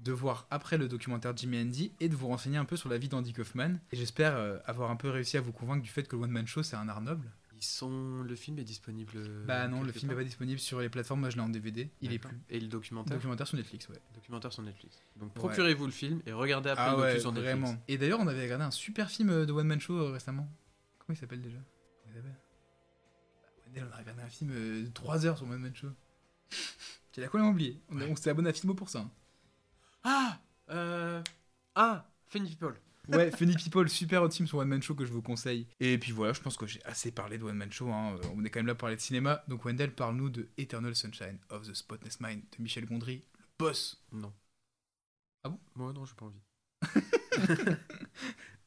de voir après le documentaire Jimmy Andy et de vous renseigner un peu sur la vie d'Andy Kaufman. Et j'espère euh, avoir un peu réussi à vous convaincre du fait que le One Man Show, c'est un art noble. Ils sont... Le film est disponible. Bah non, le film est part pas disponible sur les plateformes, moi je l'ai en DVD, il est plus. Et le documentaire Documentaire sur Netflix, ouais. Documentaire sur Netflix. Donc Ouais. procurez-vous le film et regardez après Ah le ouais, docu sur Netflix. vraiment. Et d'ailleurs, on avait regardé un super film euh, de One Man Show euh, récemment. Comment il s'appelle déjà? Bah, on a regardé un film euh, de 3 heures sur One Man Show. Tu l'as complètement oublié. On, on s'est abonné à Filmo pour ça. hein. Ah euh... Ah Funny People. Ouais, Funny People, super hot film sur One Man Show que je vous conseille. Et puis voilà, je pense que j'ai assez parlé de One Man Show. hein. Euh, On est quand même là pour parler de cinéma. Donc Wendell, parle-nous de Eternal Sunshine of the Spotless Mind de Michel Gondry, le boss. Non. Ah bon? Moi non, j'ai pas envie.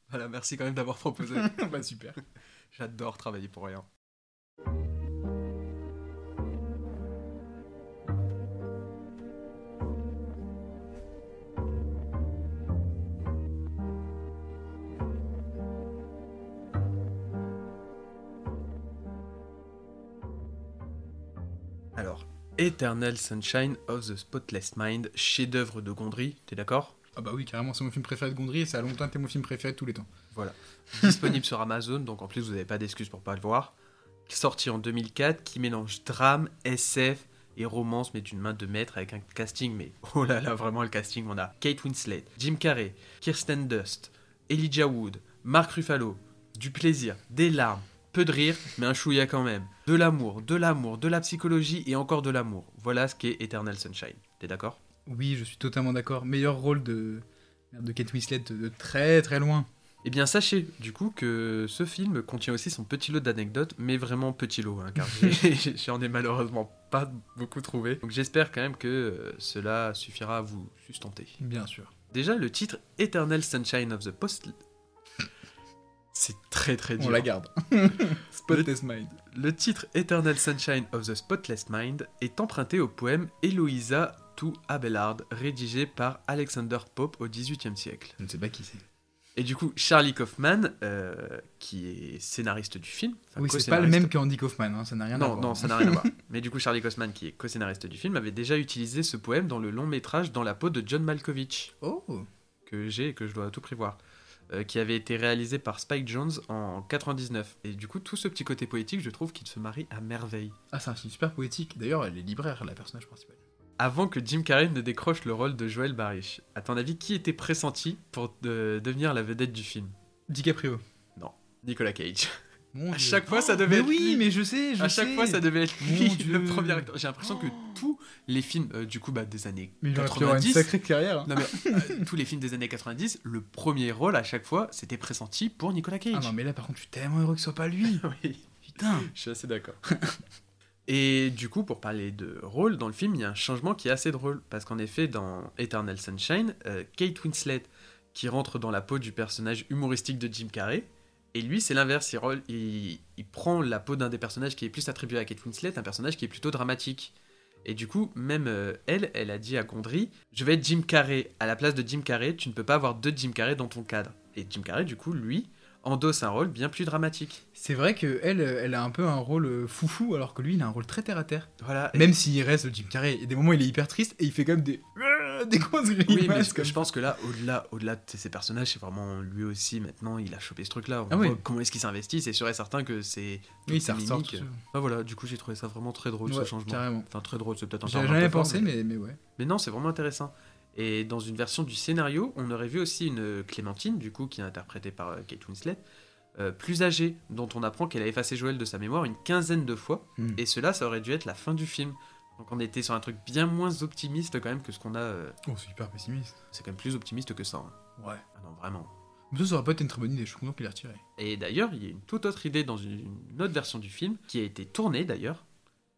voilà, merci quand même d'avoir proposé. bah super. J'adore travailler pour rien. Eternal Sunshine of the Spotless Mind, chef-d'œuvre de Gondry, t'es d'accord? Ah bah oui, carrément, c'est mon film préféré de Gondry et ça a longtemps été mon film préféré de tous les temps. disponible sur Amazon, donc en plus vous n'avez pas d'excuses pour pas le voir. Sorti en 2004, qui mélange drame, SF et romance, mais d'une main de maître avec un casting, mais oh là là, vraiment le casting, on a Kate Winslet, Jim Carrey, Kirsten Dust, Elijah Wood, Mark Ruffalo, du plaisir, des larmes, peu de rire, mais un chouïa quand même, de l'amour, de l'amour, de la psychologie et encore de l'amour. Voilà ce qu'est Eternal Sunshine. T'es d'accord? Oui, je suis totalement d'accord. Meilleur rôle de, de Kate Winslet de, très très loin. Eh bien, sachez du coup que ce film contient aussi son petit lot d'anecdotes, mais vraiment petit lot, hein, car j'en ai malheureusement pas beaucoup trouvé. Donc j'espère quand même que euh, cela suffira à vous sustenter. Bien sûr. Déjà, le titre Eternal Sunshine of the Post. C'est très très dur. On la garde. Spotless Mind. Le titre Eternal Sunshine of the Spotless Mind est emprunté au poème Eloïsa to Abelard, rédigé par Alexander Pope au XVIIIe siècle. Je ne sais pas qui c'est. Et du coup, Charlie Kaufman, euh, qui est scénariste du film. Oui, c'est pas le même qu'Andy Kaufman, hein, ça n'a rien à voir. non, ça n'a rien à voir. Mais du coup, Charlie Kaufman, qui est co-scénariste du film, avait déjà utilisé ce poème dans le long métrage Dans la peau de John Malkovich, Oh que j'ai et que je dois à tout prix voir, euh, qui avait été réalisé par Spike Jones en 99. Et du coup, tout ce petit côté poétique, je trouve qu'il se marie à merveille. Ah, c'est un film super poétique. D'ailleurs, elle est libraire, la personnage principale. Avant que Jim Carrey ne décroche le rôle de Joel Barish, à ton avis, qui était pressenti pour devenir la vedette du film? DiCaprio. Nicolas Cage. Mon À Dieu. chaque fois, ça devait mais être oui, lui. mais je sais, je à chaque sais. fois, ça devait être lui, Mon Dieu. le premier acteur. J'ai l'impression que tous les films, euh, du coup, bah, des années Mais il aurait pu avoir une 90, sacrée carrière. hein. non, mais, euh, tous les films des années 90, le premier rôle à chaque fois, c'était pressenti pour Nicolas Cage. Ah non, mais là, par contre, je suis tellement heureux que ce soit pas lui. Oui, Putain. je suis assez d'accord. Et du coup, pour parler de rôle dans le film, il y a un changement qui est assez drôle. Parce qu'en effet, dans Eternal Sunshine, euh, Kate Winslet, qui rentre dans la peau du personnage humoristique de Jim Carrey, et lui, c'est l'inverse. Il, rôle- il- il prend la peau d'un des personnages qui est plus attribué à Kate Winslet, un personnage qui est plutôt dramatique. Et du coup, même euh, elle, elle a dit à Gondry Je vais être Jim Carrey. À la place de Jim Carrey, tu ne peux pas avoir deux Jim Carrey dans ton cadre. Et Jim Carrey, du coup, lui, endosse un rôle bien plus dramatique. C'est vrai que elle, elle a un peu un rôle euh, foufou, alors que lui, il a un rôle très terre à terre. Voilà. Même s'il reste le Jim Carrey, il y a des moments où il est hyper triste et il fait quand même des des grosses grimaces. Oui, mais je, comme je ça. pense que là, au-delà, au-delà de ces personnages, c'est vraiment lui aussi maintenant, il a chopé ce truc-là. Ah oui. comment est-ce qu'il s'investit, c'est sûr et certain que c'est. Oui, ça ressort. mimiques. tout ça. Ah voilà, du coup j'ai trouvé ça vraiment très drôle Ouais, ce changement. carrément. Enfin très drôle, c'est peut-être un J'y terme avais un jamais fort, pensé, mais, mais ouais. mais non, c'est vraiment intéressant. Et dans une version du scénario, on aurait vu aussi une Clémentine, du coup, qui est interprétée par euh, Kate Winslet, euh, plus âgée, dont on apprend qu'elle a effacé Joël de sa mémoire une quinzaine de fois. Hmm. Et cela, ça aurait dû être la fin du film. Donc on était sur un truc bien moins optimiste quand même que ce qu'on a. euh, Oh, c'est hyper pessimiste. C'est quand même plus optimiste que ça. hein. Ouais. Ah non, vraiment. Mais ça, ça aurait pas été une très bonne idée, je suis content qu'il ait retiré. Et d'ailleurs, il y a une toute autre idée dans une, une autre version du film, qui a été tournée d'ailleurs.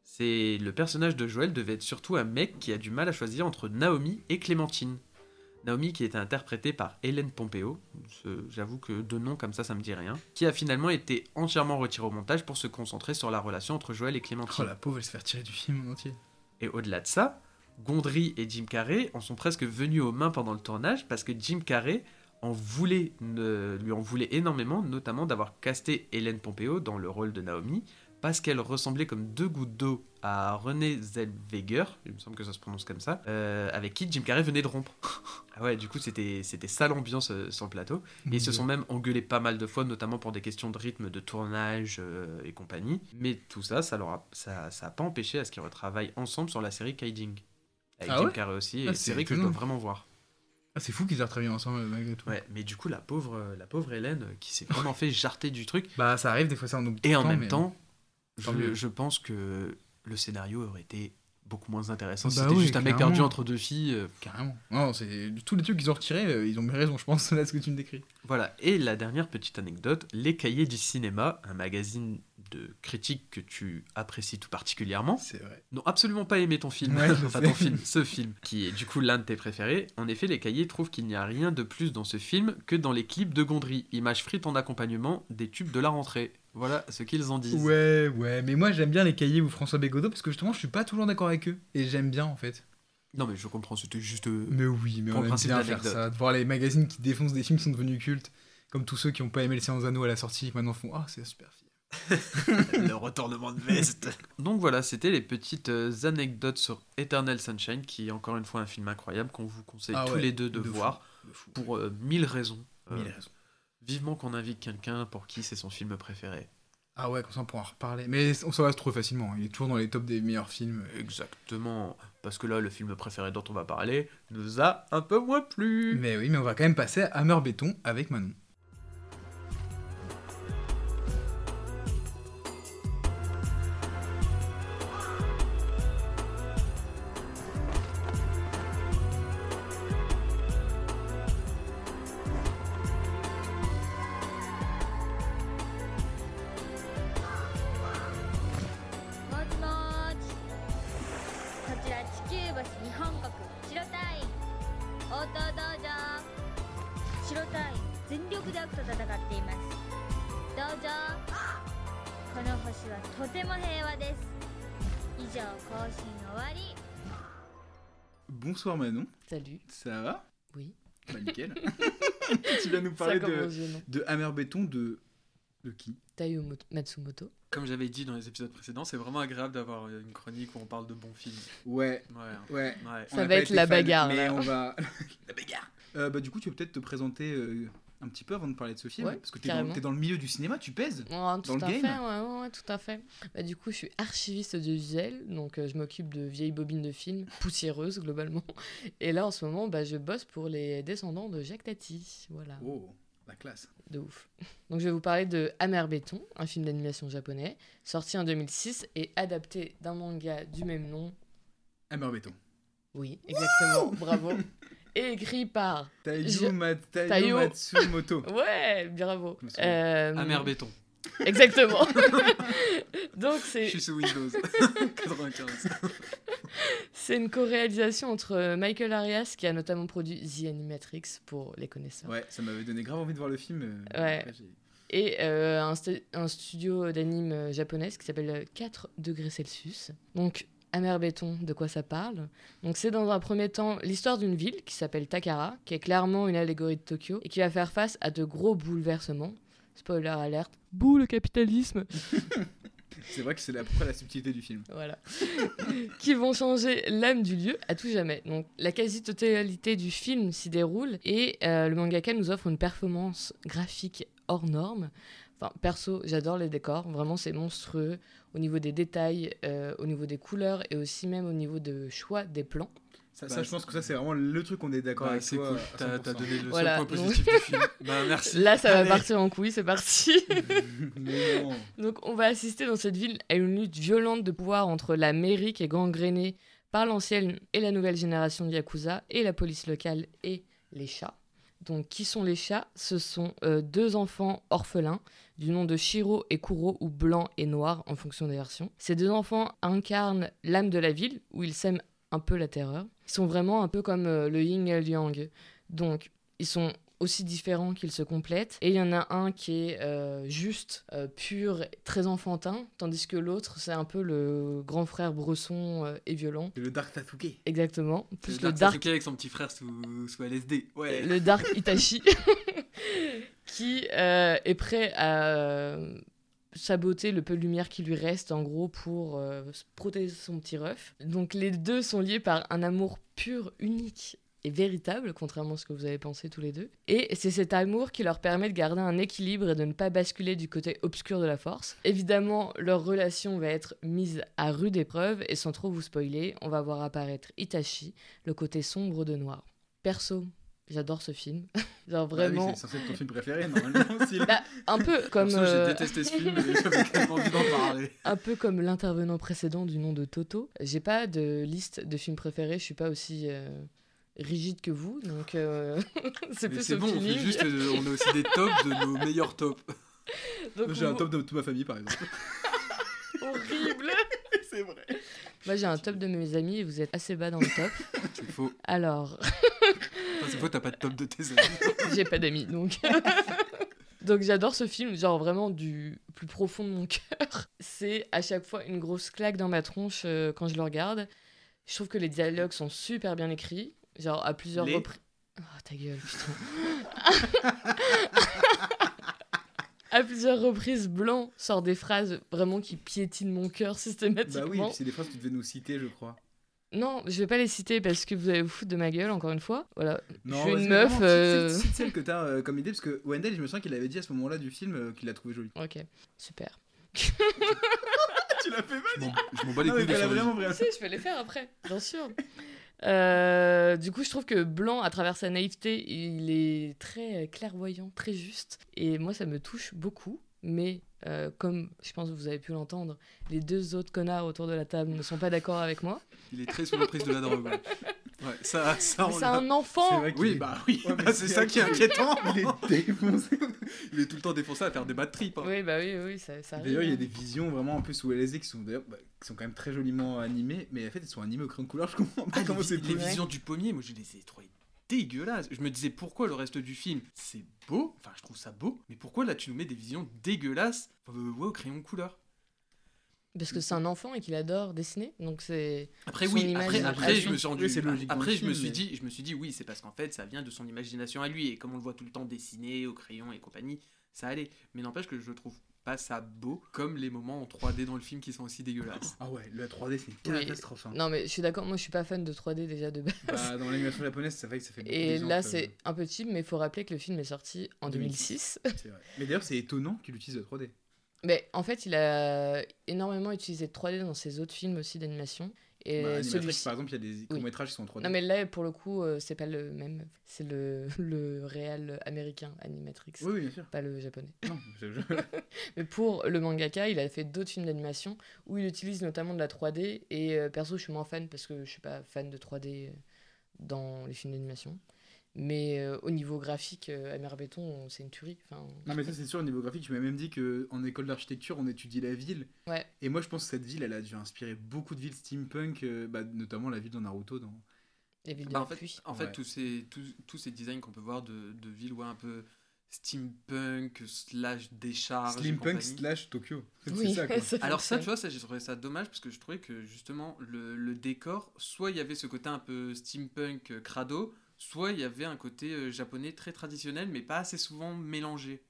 C'est le personnage de Joël devait être surtout un mec qui a du mal à choisir entre Naomi et Clémentine. Naomi qui était interprétée par Hélène Pompeo, Ce- j'avoue que de nom comme ça, ça me dit rien, qui a finalement été entièrement retirée au montage pour se concentrer sur la relation entre Joël et Oh, Clémentine. la pauvre, elle se fait retirer du film en entier. Et au-delà de ça, Gondry et Jim Carrey en sont presque venus aux mains pendant le tournage parce que Jim Carrey lui en voulait énormément, notamment d'avoir casté Hélène Pompeo dans le rôle de Naomi parce qu'elle ressemblait comme deux gouttes d'eau à Renée Zellweger, il me semble que ça se prononce comme ça, euh, avec qui Jim Carrey venait de rompre. ah ouais, du coup c'était c'était ça l'ambiance euh, sur le plateau. Et ils se sont même engueulés pas mal de fois, notamment pour des questions de rythme, de tournage euh, et compagnie. Mais tout ça, ça leur a, ça, ça a pas empêché à ce qu'ils retravaillent ensemble sur la série Kiding. Avec Ah Jim ouais Carrey aussi, et Ah, c'est série que je dois vraiment voir. Ah, c'est fou qu'ils aient retravaillé ensemble malgré tout. Ouais, mais du coup, la pauvre, euh, la pauvre Hélène, euh, qui s'est vraiment fait jarter du truc, Bah, ça arrive des fois, ça en oublie et en même mais- temps, je, je pense que le scénario aurait été beaucoup moins intéressant si Bah c'était oui, juste un mec perdu entre deux filles. euh, Carrément. Non, c'est tous les trucs qu'ils ont retirés, euh, ils ont mis raison, je pense, là, ce que tu me décris. Voilà, et la dernière petite anecdote, Les Cahiers du Cinéma, un magazine de critique que tu apprécies tout particulièrement, C'est vrai. n'ont absolument pas aimé ton film, Ouais, je enfin sais. ton film, ce film, qui est du coup l'un de tes préférés. En effet, Les Cahiers trouvent qu'il n'y a rien de plus dans ce film que dans les clips de Gondry, images frites en accompagnement des tubes de la rentrée. Voilà ce qu'ils en disent. Ouais, ouais, mais moi j'aime bien les cahiers ou François Bégodeau parce que justement je suis pas toujours d'accord avec eux et j'aime bien en fait. Non mais je comprends, c'était juste... euh, Mais oui, mais on aime principe bien faire ça, de voir les magazines qui défoncent des films qui sont devenus cultes, comme tous ceux qui ont pas aimé le Séance Anneaux à la sortie, qui maintenant font ah c'est un super film. le retournement de veste. Donc voilà, c'était les petites euh, anecdotes sur Eternal Sunshine, qui est encore une fois un film incroyable qu'on vous conseille Ah tous ouais, les deux de, de fou. voir De fou. pour euh, mille raisons. Euh, Mille raisons. Vivement qu'on invite quelqu'un pour qui c'est son film préféré. Ah ouais, comme ça on pourra en reparler. Mais on s'en va trop facilement, il est toujours dans les tops des meilleurs films. Exactement, parce que là, le film préféré dont on va parler nous a un peu moins plu. Mais oui, mais on va quand même passer à Hammer Béton avec Manon. Bonsoir Manon, Salut. ça va? Oui. Bah nickel. tu vas nous parler de, de Hammer Béton de... de qui? Taiyo Mot- Matsumoto. Comme j'avais dit dans les épisodes précédents, c'est vraiment agréable d'avoir une chronique où on parle de bons films. Ouais, Ouais. ouais. ouais. Ça On va être la fan, bagarre, Mais là. on va... la bagarre Euh, bah, Du coup, tu peux peut-être te présenter euh, un petit peu avant de parler de ce film. Ouais, parce que carrément. t'es dans le milieu du cinéma, tu pèses. Ouais, tout Dans le à game fait, ouais, ouais, tout à fait. Bah, du coup, je suis archiviste audiovisuel, donc euh, je m'occupe de vieilles bobines de films, poussiéreuses globalement. Et là, en ce moment, bah, je bosse pour les descendants de Jacques Tati. Voilà, Oh, la classe. de ouf. Donc, je vais vous parler de Hammer Béton, un film d'animation japonais, sorti en 2006 et adapté d'un manga du même nom. Hammer Béton. Oui, exactement, bravo. Écrit par. Taiyo, Je- Mat-. Matsumoto. Ouais, bravo. Je. Euh, Amer béton. Exactement. Donc, Je c'est. suis sous Windows. 95. C'est une co-réalisation entre euh, Michael Arias, qui a notamment produit The Animatrix pour les connaisseurs, Ouais, ça m'avait donné grave envie de voir le film. euh, Ouais. après, et euh, un, stu- un studio d'anime japonaise qui s'appelle euh, 4 degrés Celsius. Donc, Amer Béton, de quoi ça parle Donc, c'est dans un premier temps l'histoire d'une ville qui s'appelle Takara, qui est clairement une allégorie de Tokyo, et qui va faire face à de gros bouleversements. Spoiler alerte. Bouh le capitalisme C'est vrai que c'est à peu près la subtilité du film. Voilà. qui vont changer l'âme du lieu à tout jamais. Donc la quasi-totalité du film s'y déroule et euh, le mangaka nous offre une performance graphique hors norme. Enfin, perso, j'adore les décors. Vraiment, c'est monstrueux au niveau des détails, euh, au niveau des couleurs et aussi même au niveau de choix des plans. Ça, Bah, ça, je pense que ça, c'est vraiment le truc qu'on est d'accord Ouais, avec c'est toi. cool. T'as t'as 100%. donné le Voilà, seul point positif du film. Bah merci. Là, ça va partir en couille, c'est parti. Mais non. Donc on va assister dans cette ville à une lutte violente de pouvoir entre la mairie qui est gangrénée par l'ancienne et la nouvelle génération de Yakuza et la police locale et les chats. Donc qui sont les chats? Ce sont euh, deux enfants orphelins du nom de Shiro et Kuro ou blanc et noir en fonction des versions. Ces deux enfants incarnent l'âme de la ville où ils sèment un peu la terreur. Ils sont vraiment un peu comme euh, le yin et le yang. Donc ils sont aussi différents qu'ils se complètent. Et il y en a un qui est euh, juste, euh, pur, très enfantin, tandis que l'autre, c'est un peu le grand frère bresson euh, et violent. Le Dark Sasuke. Exactement. Plus Le le Dark dark, Sasuke avec son petit frère sous, sous LSD. Ouais. le dark Itachi, qui euh, est prêt à euh, saboter le peu de lumière qui lui reste, en gros, pour euh, protéger son petit ref. Donc les deux sont liés par un amour pur, unique et véritable, contrairement à ce que vous avez pensé tous les deux. Et c'est cet amour qui leur permet de garder un équilibre et de ne pas basculer du côté obscur de la force. Évidemment, leur relation va être mise à rude épreuve, et sans trop vous spoiler, on va voir apparaître Itachi, le côté sombre de Noir. Perso, J'adore ce film. Genre oui, vraiment. c'est censé être ton film préféré, normalement. Bah, un peu comme. Perso, euh, j'ai détesté ce film et j'avais envie d'en parler. Un peu comme l'intervenant précédent du nom de Toto. J'ai pas de liste de films préférés, je suis pas aussi euh, rigide que vous, donc euh, c'est Mais plus c'est bon, on, fait juste, euh, on a aussi des tops de nos meilleurs tops. Donc, J'ai un top de toute ma famille, par exemple. horrible. c'est vrai. Moi j'ai un top de mes amis et vous êtes assez bas dans le top. C'est faux. Alors, c'est faux, t'as pas de top de tes amis. j'ai pas d'amis donc. Donc j'adore ce film, genre vraiment du plus profond de mon cœur. C'est à chaque fois une grosse claque dans ma tronche euh, quand je le regarde. Je trouve que les dialogues sont super bien écrits, genre à plusieurs Les reprises. Oh ta gueule, putain. à plusieurs reprises, Blanc sort des phrases vraiment qui piétinent mon cœur Bah systématiquement. oui, et puis c'est des phrases que tu devais nous citer, je crois. Non, je vais pas les citer parce que vous allez vous foutre de ma gueule encore une fois. Voilà. je suis une meuf. vraiment, euh, celle que t'as euh, comme idée, parce que Wendell, je me sens qu'il avait dit à ce moment-là du film euh, qu'il l'a trouvé jolie. Ok, super. tu l'as fait m'en- je m'en bats les couilles vraiment, vraiment. Si, je peux les faire après, bien sûr. Euh, du coup, je trouve que Blanc, à travers sa naïveté, il est très clairvoyant, très juste. Et moi, ça me touche beaucoup. Mais euh, comme je pense que vous avez pu l'entendre, les deux autres connards autour de la table ne sont pas d'accord avec moi. Il est très sous l'emprise de la drogue. Ouais, Ouais, ça, ça c'est un enfant Oui, est- bah oui, Ouais, bah, c'est ça qui est inquiétant. Il est défoncé. Il est tout le temps défoncé à faire des bad trips. hein. Oui, bah oui, oui, ça, ça. D'ailleurs, il y a des visions vraiment un peu sous LSD qui sont d'ailleurs bah, qui sont quand même très joliment animées, mais en fait, elles sont animées au crayon de couleur. Je comprends pas Ah, comment les, c'est les possible. visions du pommier, moi je les ai trouvées dégueulasses. Je me disais pourquoi le reste du film c'est beau, enfin je trouve ça beau, mais pourquoi là tu nous mets des visions dégueulasses euh, ouais, au crayon de couleur? Parce que c'est un enfant et qu'il adore dessiner. Donc c'est. Après Son oui, après, imagination. après je me suis rendu Oui, c'est logique dans après le je me suis mais- dit je me suis dit oui, c'est parce qu'en fait ça vient de son imagination à lui et comme on le voit tout le temps dessiner au crayon et compagnie, ça allait. Mais n'empêche que je trouve pas ça beau comme les moments en 3D dans le film qui sont aussi dégueulasses. Ah ouais, le 3D, c'est une catastrophe. hein. Non, mais je suis d'accord, moi je suis pas fan de 3D déjà de base. Bah, dans l'animation japonaise, ça fait que ça fait beaucoup Et là, euh, c'est un peu cheap, mais il faut rappeler que le film est sorti en 2006. c'est vrai. Mais d'ailleurs, c'est étonnant qu'il utilise le 3D. Mais en fait, il a énormément utilisé de 3D dans ses autres films aussi d'animation. Et Bah, Animatrix, par exemple, il y a des courts-métrages qui sont en 3D. Non, mais là, pour le coup, euh, c'est pas le même. C'est le, le réel américain Animatrix. Oui, oui, bien sûr. Pas le japonais. Non, Mais pour le mangaka, il a fait d'autres films d'animation où il utilise notamment de la 3D. Et euh, perso, je suis moins fan parce que je suis pas fan de 3D dans les films d'animation. Mais euh, au niveau graphique, euh, Amer Béton, c'est une tuerie. Enfin, Non mais ça c'est sûr au niveau graphique, tu m'as même dit que en école d'architecture on étudie la ville. Ouais. Et moi je pense que cette ville elle a dû inspirer beaucoup de villes steampunk, euh, bah, notamment la ville dans Naruto. Dans... les villes de Bah, la en fait, pluie. en fait tous, ces, tous, tous ces designs qu'on peut voir de, de villes ouais, un peu steampunk slash décharge. Steampunk slash Tokyo. C'est Oui, ça quoi. ça Alors ça, tu vois, ça j'ai trouvé ça dommage parce que je trouvais que justement le, le décor, soit il y avait ce côté un peu steampunk euh, crado, soit il y avait un côté euh, japonais très traditionnel mais pas assez souvent mélangé.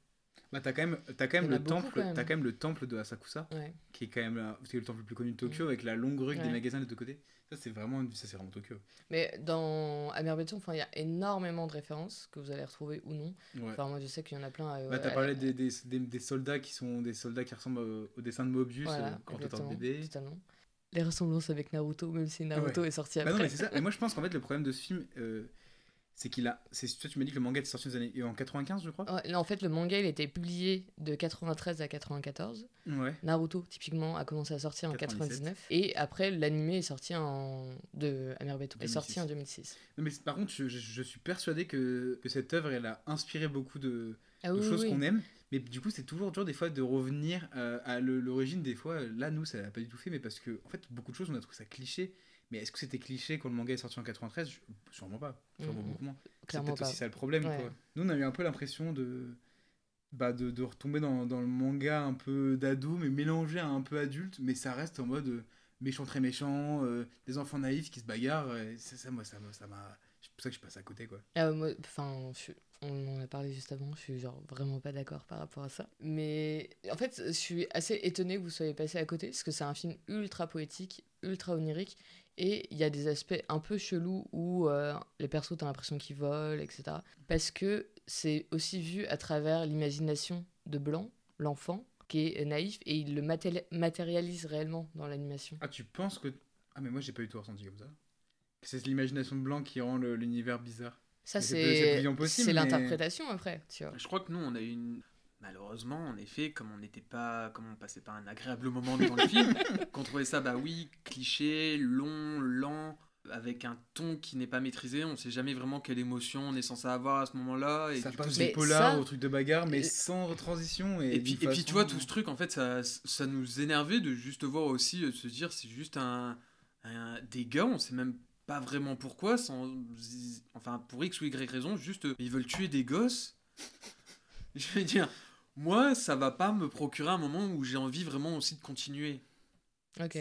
Bah, t'as quand même, t'as quand même le temple, quand même. quand même le temple de Asakusa, Ouais. qui est quand même la- le temple le plus connu de Tokyo avec la longue rue des magasins de deux côtés. Ça c'est vraiment, ça c'est vraiment Tokyo. Mais dans Amer Béton, enfin, il y a énormément de références que vous allez retrouver ou non. Ouais. Enfin, moi, je sais qu'il y en a plein. euh, bah, t'as à- parlé des, des, des, des soldats qui sont des soldats qui ressemblent au, au dessin de Mobius Voilà, euh, quand t'es exactement, bébé. totalement. Les ressemblances avec Naruto, même si Naruto Ouais. est sorti Bah après. non, mais c'est ça. Et moi, je pense qu'en fait, le problème de ce film, euh, c'est qu'il a. c'est- Toi, tu m'as dit que le manga était sorti les années- en 95, je crois. Ouais, en fait, le manga, il été publié de 93 à 94. Ouais. Naruto, typiquement, a commencé à sortir en 97. 99. Et après, l'animé est sorti en. de Amer Béton est sorti 2006. en 2006. Non, mais par contre, je, je- je suis persuadé que, que cette œuvre, elle a inspiré beaucoup de, Ah de oui, choses oui. qu'on aime. Mais du coup, c'est toujours dur des fois de revenir euh, à l'origine. Des fois, là, nous, ça l'a pas du tout fait, mais parce que, en fait, beaucoup de choses, on a trouvé ça cliché. Mais est-ce que c'était cliché quand le manga est sorti en 93 Je- Sûrement pas. Sûrement beaucoup moins. C'est peut-être aussi ça le problème. Ouais. Quoi. Nous, on a eu un peu l'impression de, bah, de, de retomber dans, dans le manga un peu d'ado, mais mélangé à un peu adulte, mais ça reste en mode euh, méchant très méchant, euh, des enfants naïfs qui se bagarrent. et ça, ça, moi, ça m'a. ça C'est pour ça que je passe à côté, quoi. Ah, moi, enfin, on en a parlé juste avant, je suis genre vraiment pas d'accord par rapport à ça. Mais en fait, je suis assez étonnée que vous soyez passé à côté, parce que c'est un film ultra poétique, ultra onirique, et il y a des aspects un peu chelous où euh, les persos, t'as l'impression qu'ils volent, etc. Parce que c'est aussi vu à travers l'imagination de Blanc, l'enfant, qui est naïf, et il le maté- matérialise réellement dans l'animation. Ah, tu penses que. Ah, mais moi, j'ai pas eu tout ressenti comme ça. Que c'est l'imagination de Blanc qui rend l'univers bizarre. Ça, c'est mais- l'interprétation après, tu vois. Je crois que nous, on a eu une. Malheureusement, en effet, comme on n'était pas, comme on passait pas un agréable moment devant le film, qu'on trouvait ça, bah oui, cliché, long, lent, avec un ton qui n'est pas maîtrisé. On sait jamais vraiment quelle émotion on est censé avoir à ce moment-là. Et Ça du passe coup, du polar ça- au truc de bagarre, mais Et- sans transition. Et, Et puis, et puis tu vois, tout ce truc, en fait, ça, ça nous énervait de juste voir aussi, euh, se dire, c'est juste un, un- des gars, on sait même pas vraiment pourquoi, sans, enfin, pour X ou Y raison, juste, euh, ils veulent tuer des gosses. Je veux dire, moi, ça va pas me procurer un moment où j'ai envie vraiment aussi de continuer. Ok.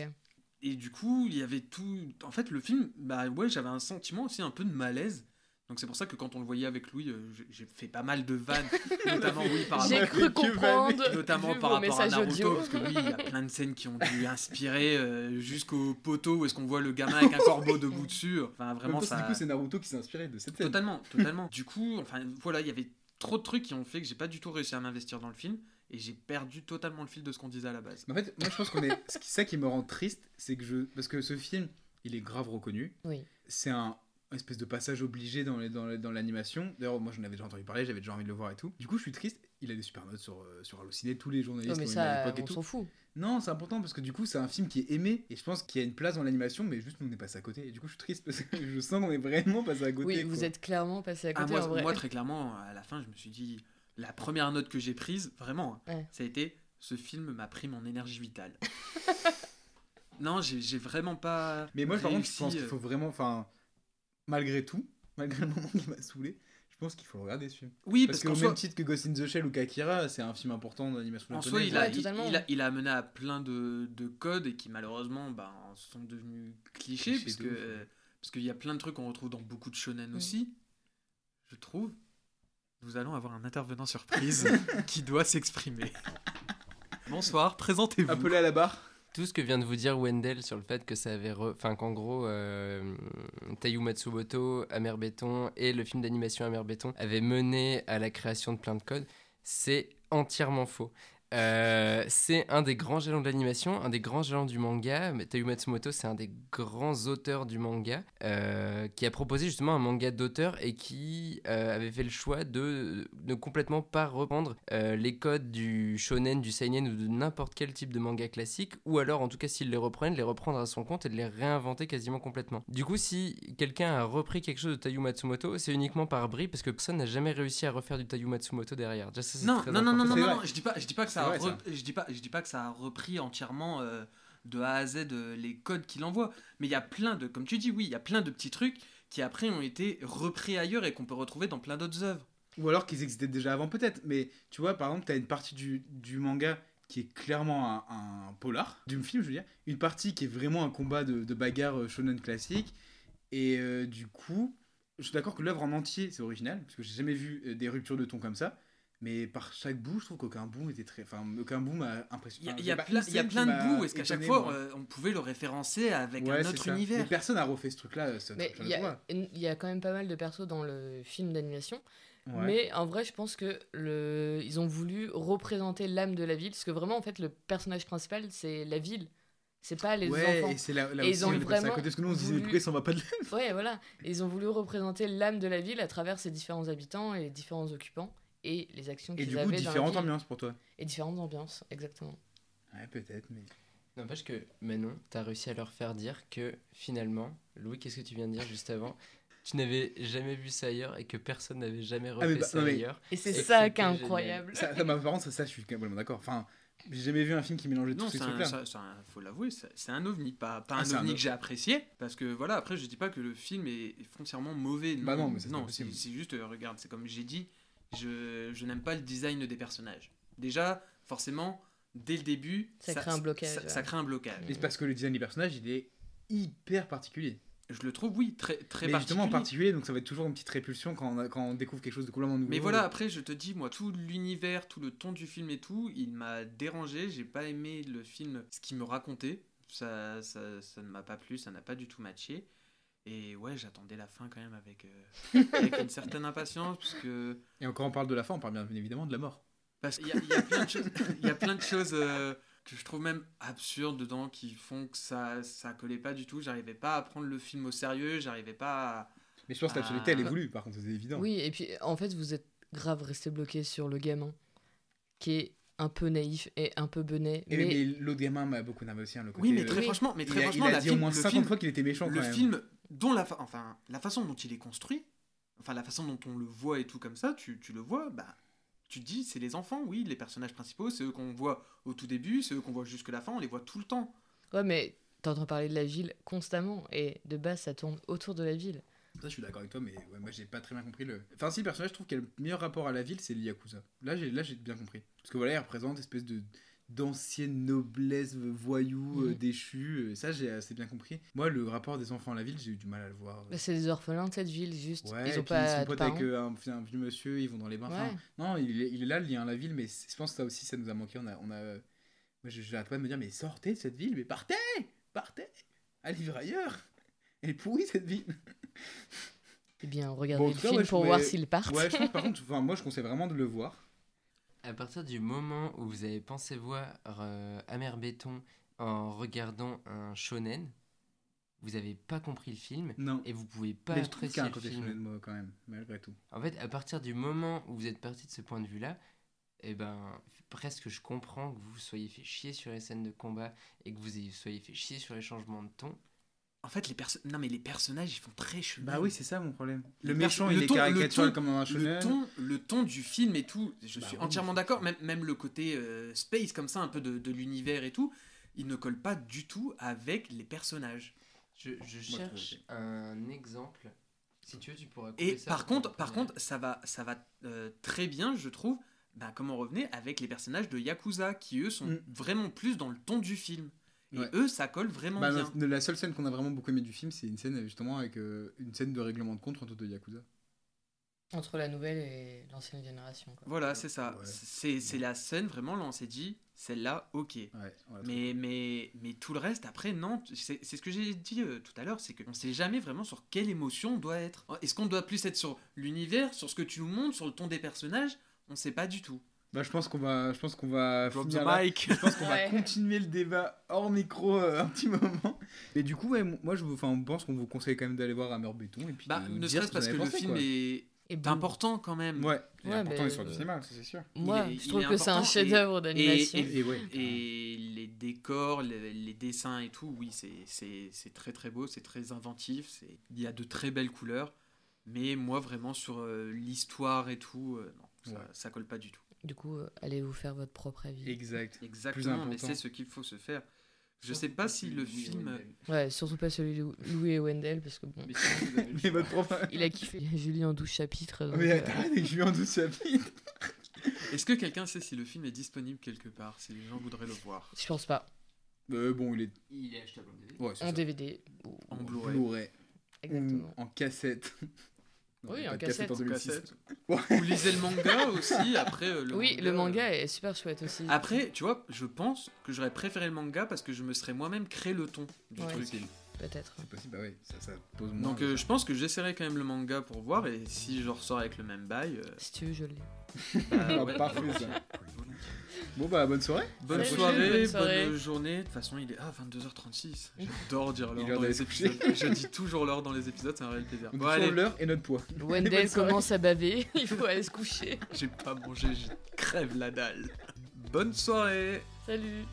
Et du coup, il y avait tout. En fait, le film, bah ouais, j'avais un sentiment aussi un peu de malaise. Donc c'est pour ça que quand on le voyait avec Louis, euh, j'ai- fait pas mal de vannes, notamment oui par J'ai rapport cru comprendre. notamment vu par vos rapport à Naruto, audio. parce que oui, il y a plein de scènes qui ont dû inspirer euh, jusqu'au poteau où est-ce qu'on voit le gamin avec un corbeau debout dessus. Enfin, vraiment, ça. Du coup, c'est Naruto qui s'est inspiré de cette scène. Totalement, totalement. du coup, enfin, voilà, il y avait trop de trucs qui ont fait que j'ai pas du tout réussi à m'investir dans le film et j'ai perdu totalement le fil de ce qu'on disait à la base. Mais en fait, moi je pense qu'on est. Ce qui, ça qui me rend triste, c'est que je. Parce que ce film, il est grave reconnu. Oui. C'est un espèce de passage obligé dans les- dans les- dans l'animation. D'ailleurs, moi j'en avais déjà entendu parler, j'avais déjà envie de le voir et tout. Du coup, je suis triste. Il a des super notes sur, euh, sur Allociné, tous les journalistes Non, mais à ça, l'époque et on tout. s'en fout. Non, c'est important parce que du coup, c'est un film qui est aimé et je pense qu'il y a une place dans l'animation, mais juste nous on est passé à côté. Et du coup, je suis triste parce que je sens qu'on est vraiment passé à côté. Oui, vous quoi. êtes clairement passé à Ah, côté moi, en vrai. moi, très clairement, à la fin, je me suis dit, la première note que j'ai prise, vraiment, hein, Ouais. ça a été ce film m'a pris mon énergie vitale. non, j'ai j'ai vraiment pas. Mais moi, par contre, je pense qu'il euh, faut vraiment, enfin, malgré tout, malgré le moment qui m'a saoulé, je pense qu'il faut le regarder ce film. Oui, parce, parce qu'au qu'en même titre que Ghost in the Shell ou Kakira, c'est un film important dans l'animation En japonaise. soi, il a, Ouais, il, totalement. il a, il a amené à plein de, de codes et qui malheureusement ben, sont devenus clichés, parce que euh, parce qu'il y a plein de trucs qu'on retrouve dans beaucoup de shonen Mm. aussi, je trouve. Nous allons avoir un intervenant surprise qui doit s'exprimer. Bonsoir, présentez-vous. Appelé à la barre. Tout ce que vient de vous dire Wendell sur le fait que ça avait. Enfin, qu'en gros, euh, Tayu Matsumoto, Amer Béton et le film d'animation Amer Béton avaient mené à la création de plein de codes, c'est entièrement faux. Euh, c'est un des grands jalons de l'animation, un des grands jalons du manga. Mais Tayu Matsumoto, c'est un des grands auteurs du manga, euh, qui a proposé justement un manga d'auteur et qui euh, avait fait le choix de ne complètement pas reprendre euh, les codes du shonen, du seinen ou de n'importe quel type de manga classique, ou alors en tout cas s'il les reprenne, de les reprendre à son compte et de les réinventer quasiment complètement. Du coup, si quelqu'un a repris quelque chose de Tayu Matsumoto, c'est uniquement par bris parce que personne n'a jamais réussi à refaire du Tayu Matsumoto derrière. Non, très non, non, non, non, non, vrai. je dis pas, je dis pas que ça, Vrai, re- je dis pas, je dis pas que ça a repris entièrement euh, de A à Z euh, les codes qu'il envoie, mais il y a plein de, comme tu dis, oui, il y a plein de petits trucs qui après ont été repris ailleurs et qu'on peut retrouver dans plein d'autres œuvres. Ou alors qu'ils existaient déjà avant, peut-être. Mais tu vois, par exemple, t'as une partie du, du manga qui est clairement un, un polar, du film, je veux dire. Une partie qui est vraiment un combat de, de bagarre euh, shonen classique. Et euh, du coup, je suis d'accord que l'œuvre en entier, c'est original, parce que j'ai jamais vu des ruptures de ton comme ça. Mais par chaque bout, je trouve qu'aucun bout était très. Enfin, aucun bout m'a impressionné. Il y a, Enfin, il y a j'ai pas plein, y a plein de bouts, est-ce qu'à chaque fois moi. euh, on pouvait le référencer avec Ouais, un autre ça. Mais univers personne n'a refait ce truc-là. euh, il y, a, y quand même pas mal de persos dans le film d'animation. Ouais. Mais en vrai, je pense que le... ils ont voulu représenter l'âme de la ville. Parce que vraiment, en fait, le personnage principal, c'est la ville. C'est pas les ouais, enfants. et c'est là, là Et aussi, ils ont on passé à vraiment côté, parce que nous on se disait, voulu- pourquoi ça va pas de Ouais, voilà. Et ils ont voulu représenter l'âme de la ville à travers ses différents habitants et les différents occupants et les actions Et qu'ils du avaient coup, dans la différentes ambiances pour toi. Et différentes ambiances, exactement. Ouais, peut-être, mais. N'empêche que Manon, t'as réussi à leur faire dire que finalement, Louis, qu'est-ce que tu viens de dire juste avant? Tu n'avais jamais vu ça ailleurs et que personne n'avait jamais refait mais bah, ça non, mais- ailleurs. Et c'est Et ça qui est incroyable. Ça, ça, bah, par contre, ça, ça, je suis complètement d'accord. Enfin, j'ai jamais vu un film qui mélangeait tous ces c'est un, trucs-là. faut l'avouer, c'est un ovni, pas, pas Ah, un ovni que j'ai apprécié, parce que voilà, après je dis pas que le film est, foncièrement mauvais. Bah non, mais pas non, c'est c'est juste, euh, regarde, c'est comme j'ai dit, je, je n'aime pas le design des personnages. Déjà, forcément, dès le début, Ça crée un blocage, Ça, ouais. ça crée un blocage. Mais c'est parce que le design du personnage, il est hyper particulier. Je le trouve, oui, très, très mais justement, particulier. particulier, donc ça va être toujours une petite répulsion quand on, a- quand on découvre quelque chose de complètement nouveau. Mais voilà, après, je te dis, moi, tout l'univers, tout le ton du film et tout, il m'a dérangé. J'ai pas aimé le film, ce qu'il me racontait. Ça, ça, ça ne m'a pas plu, ça n'a pas du tout matché. Et ouais, j'attendais la fin quand même avec, euh, avec une certaine impatience, parce que. Et quand on parle de la fin, on parle bien évidemment de la mort. Parce qu'il y, a- il y a plein de choses, il y a plein de choses euh, que je trouve même absurdes dedans qui font que ça, ça collait pas du tout. J'arrivais pas à prendre le film au sérieux, j'arrivais pas à. Mais je pense que l'absurdité, elle est voulue, par contre, c'est évident. Oui, et puis en fait, vous êtes grave resté bloqué sur le gamin, qui est un peu naïf et un peu benet. Et mais mais l'autre gamin m'a beaucoup énervé aussi. hein, le côté, Oui, mais euh, très franchement, mais il très a- franchement, il a la dit film- au moins le 50 film- fois qu'il était méchant le quand même. film dont la, fa- enfin, la façon dont il est construit, enfin la façon dont on le voit et tout comme ça, tu, tu le vois, bah, tu te dis, c'est les enfants, oui, les personnages principaux, c'est eux qu'on voit au tout début, c'est eux qu'on voit jusque la fin, on les voit tout le temps. Ouais, mais t'entends parler de la ville constamment, et de base, ça tourne autour de la ville. Ça, je suis d'accord avec toi, mais ouais, moi, j'ai pas très bien compris le. Enfin, si, le personnage, je trouve qu'il a le meilleur rapport à la ville, c'est le Yakuza. Là, j'ai là, j'ai bien compris. Parce que voilà, il représente une espèce de d'ancienne noblesse voyou euh, Mhm. déchu euh, ça j'ai assez bien compris moi le rapport des enfants à la ville j'ai eu du mal à le voir Bah, c'est des orphelins de cette ville, juste. Ouais, ils ont pas ils sont potes avec euh, un, un vieux monsieur, ils vont dans les bains. Enfin, non, il est, il est là le lien à la ville, mais je pense que ça aussi, ça nous a manqué. On a, on a, moi, je j'arrête pas de me dire, mais sortez de cette ville, mais partez, partez, allez vivre ailleurs. Elle est pourrie cette ville. Eh bien, regardez Bon, le cas, film ouais, pour voir s'ils partent. Ouais, je pense, par contre, moi je conseille vraiment de le voir. À partir du moment où vous avez pensé voir euh, Amer Béton en regardant un shonen, vous avez pas compris le film Non. et vous pouvez pas mais apprécier le côté film. moi, quand même, malgré tout. En fait, à partir du moment où vous êtes parti de ce point de vue-là, eh ben, presque je comprends que vous soyez fait chier sur les scènes de combat et que vous soyez fait chier sur les changements de ton. En fait, les perso- non mais les personnages, ils font très shonen. Bah oui, c'est ça mon problème. Le méchant, il est caricatural comme dans un le ton, le ton du film et tout, je Bah suis oui, entièrement d'accord. Même, même le côté euh, space comme ça, un peu de, de l'univers et tout, il ne colle pas du tout avec les personnages. Je, je Moi, je cherche un exemple. Si tu veux, tu pourras. Et ça par contre, par contre, ça va, ça va euh, très bien, je trouve. Bah, comme on revenait avec les personnages de Yakuza, qui eux sont Mm. vraiment plus dans le ton du film. Et Ouais. eux, ça colle vraiment Bah, bien. la- la seule scène qu'on a vraiment beaucoup aimé du film, c'est une scène justement avec euh, une scène de règlement de compte entre deux Yakuza. Entre la nouvelle et l'ancienne génération. Quoi. Voilà, c'est ça. Ouais. C'est c'est la scène, vraiment, là, on s'est dit, celle-là, ok. Mais, mais, mais tout le reste, après, non. C'est c'est ce que j'ai dit euh, tout à l'heure, c'est qu'on sait jamais vraiment sur quelle émotion on doit être. Est-ce qu'on doit plus être sur l'univers, sur ce que tu nous montres, sur le ton des personnages? On sait pas du tout. Bah, je pense qu'on va, je pense qu'on va Drop finir the là. mic. Je pense qu'on Ouais. va continuer le débat hors micro euh, un petit moment. Et du coup, ouais, moi, je, vous- enfin, on pense qu'on vous conseille quand même d'aller voir Hammer Béton et puis Bah, de ne serait-ce ce parce que le film est, Et est bon, important quand même. Ouais, il est Ouais, important mais, l'histoire du euh, cinéma, ça, c'est sûr. Moi, je trouve que c'est un chef-d'œuvre et- d'animation. et- Et ouais. Et les décors, les, les dessins et tout, oui, c'est- c'est c'est très très beau, c'est très inventif, c'est- il y a de très belles couleurs. Mais moi, vraiment, sur euh, l'histoire et tout, euh, non, ça, Ouais. ça colle pas du tout. Du coup, euh, allez vous faire votre propre avis. Exact. Exactement, mais c'est ce qu'il faut se faire. Je sais pas si le film. Ouais, surtout pas celui de Louis et Wendell, parce que bon, Mais votre propre. il a kiffé Julie en 12 chapitres. donc, Mais euh, attends, avec Julien Douce chapitre. Est-ce que quelqu'un sait si le film est disponible quelque part, si les gens voudraient le voir? Je pense pas. Euh, bon, il est. Il est achetable en DVD. Ouais, En ça. DVD. ou- En Blu-ray. Exactement. Ou en cassette. Oui, il y a en cassette en cassette. 2006. Cassette. Ouais. Vous lisez le manga aussi après euh, le oui, manga, le euh, manga est super chouette aussi. Après, tu vois, je pense que j'aurais préféré le manga parce que je me serais moi-même créé le ton du Ouais. truc. Possible. Peut-être. C'est possible, bah ouais, ça, ça pose moins. Donc euh, je pense que j'essaierai quand même le manga pour voir et si je ressors avec le même bail. euh, Si tu veux, je l'ai. bah, Ah, ouais, parfait. Bon, bah, bonne soirée. Bonne soirée, bonne journée. De toute façon, il est ah, 22h36. J'adore dire l'heure dans les épisodes. je dis toujours l'heure dans les épisodes, c'est un réel plaisir. On Bon, allez, l'heure et notre poids. Wendell commence à baver, il faut aller se coucher. j'ai pas mangé, je crève la dalle. Bonne soirée Salut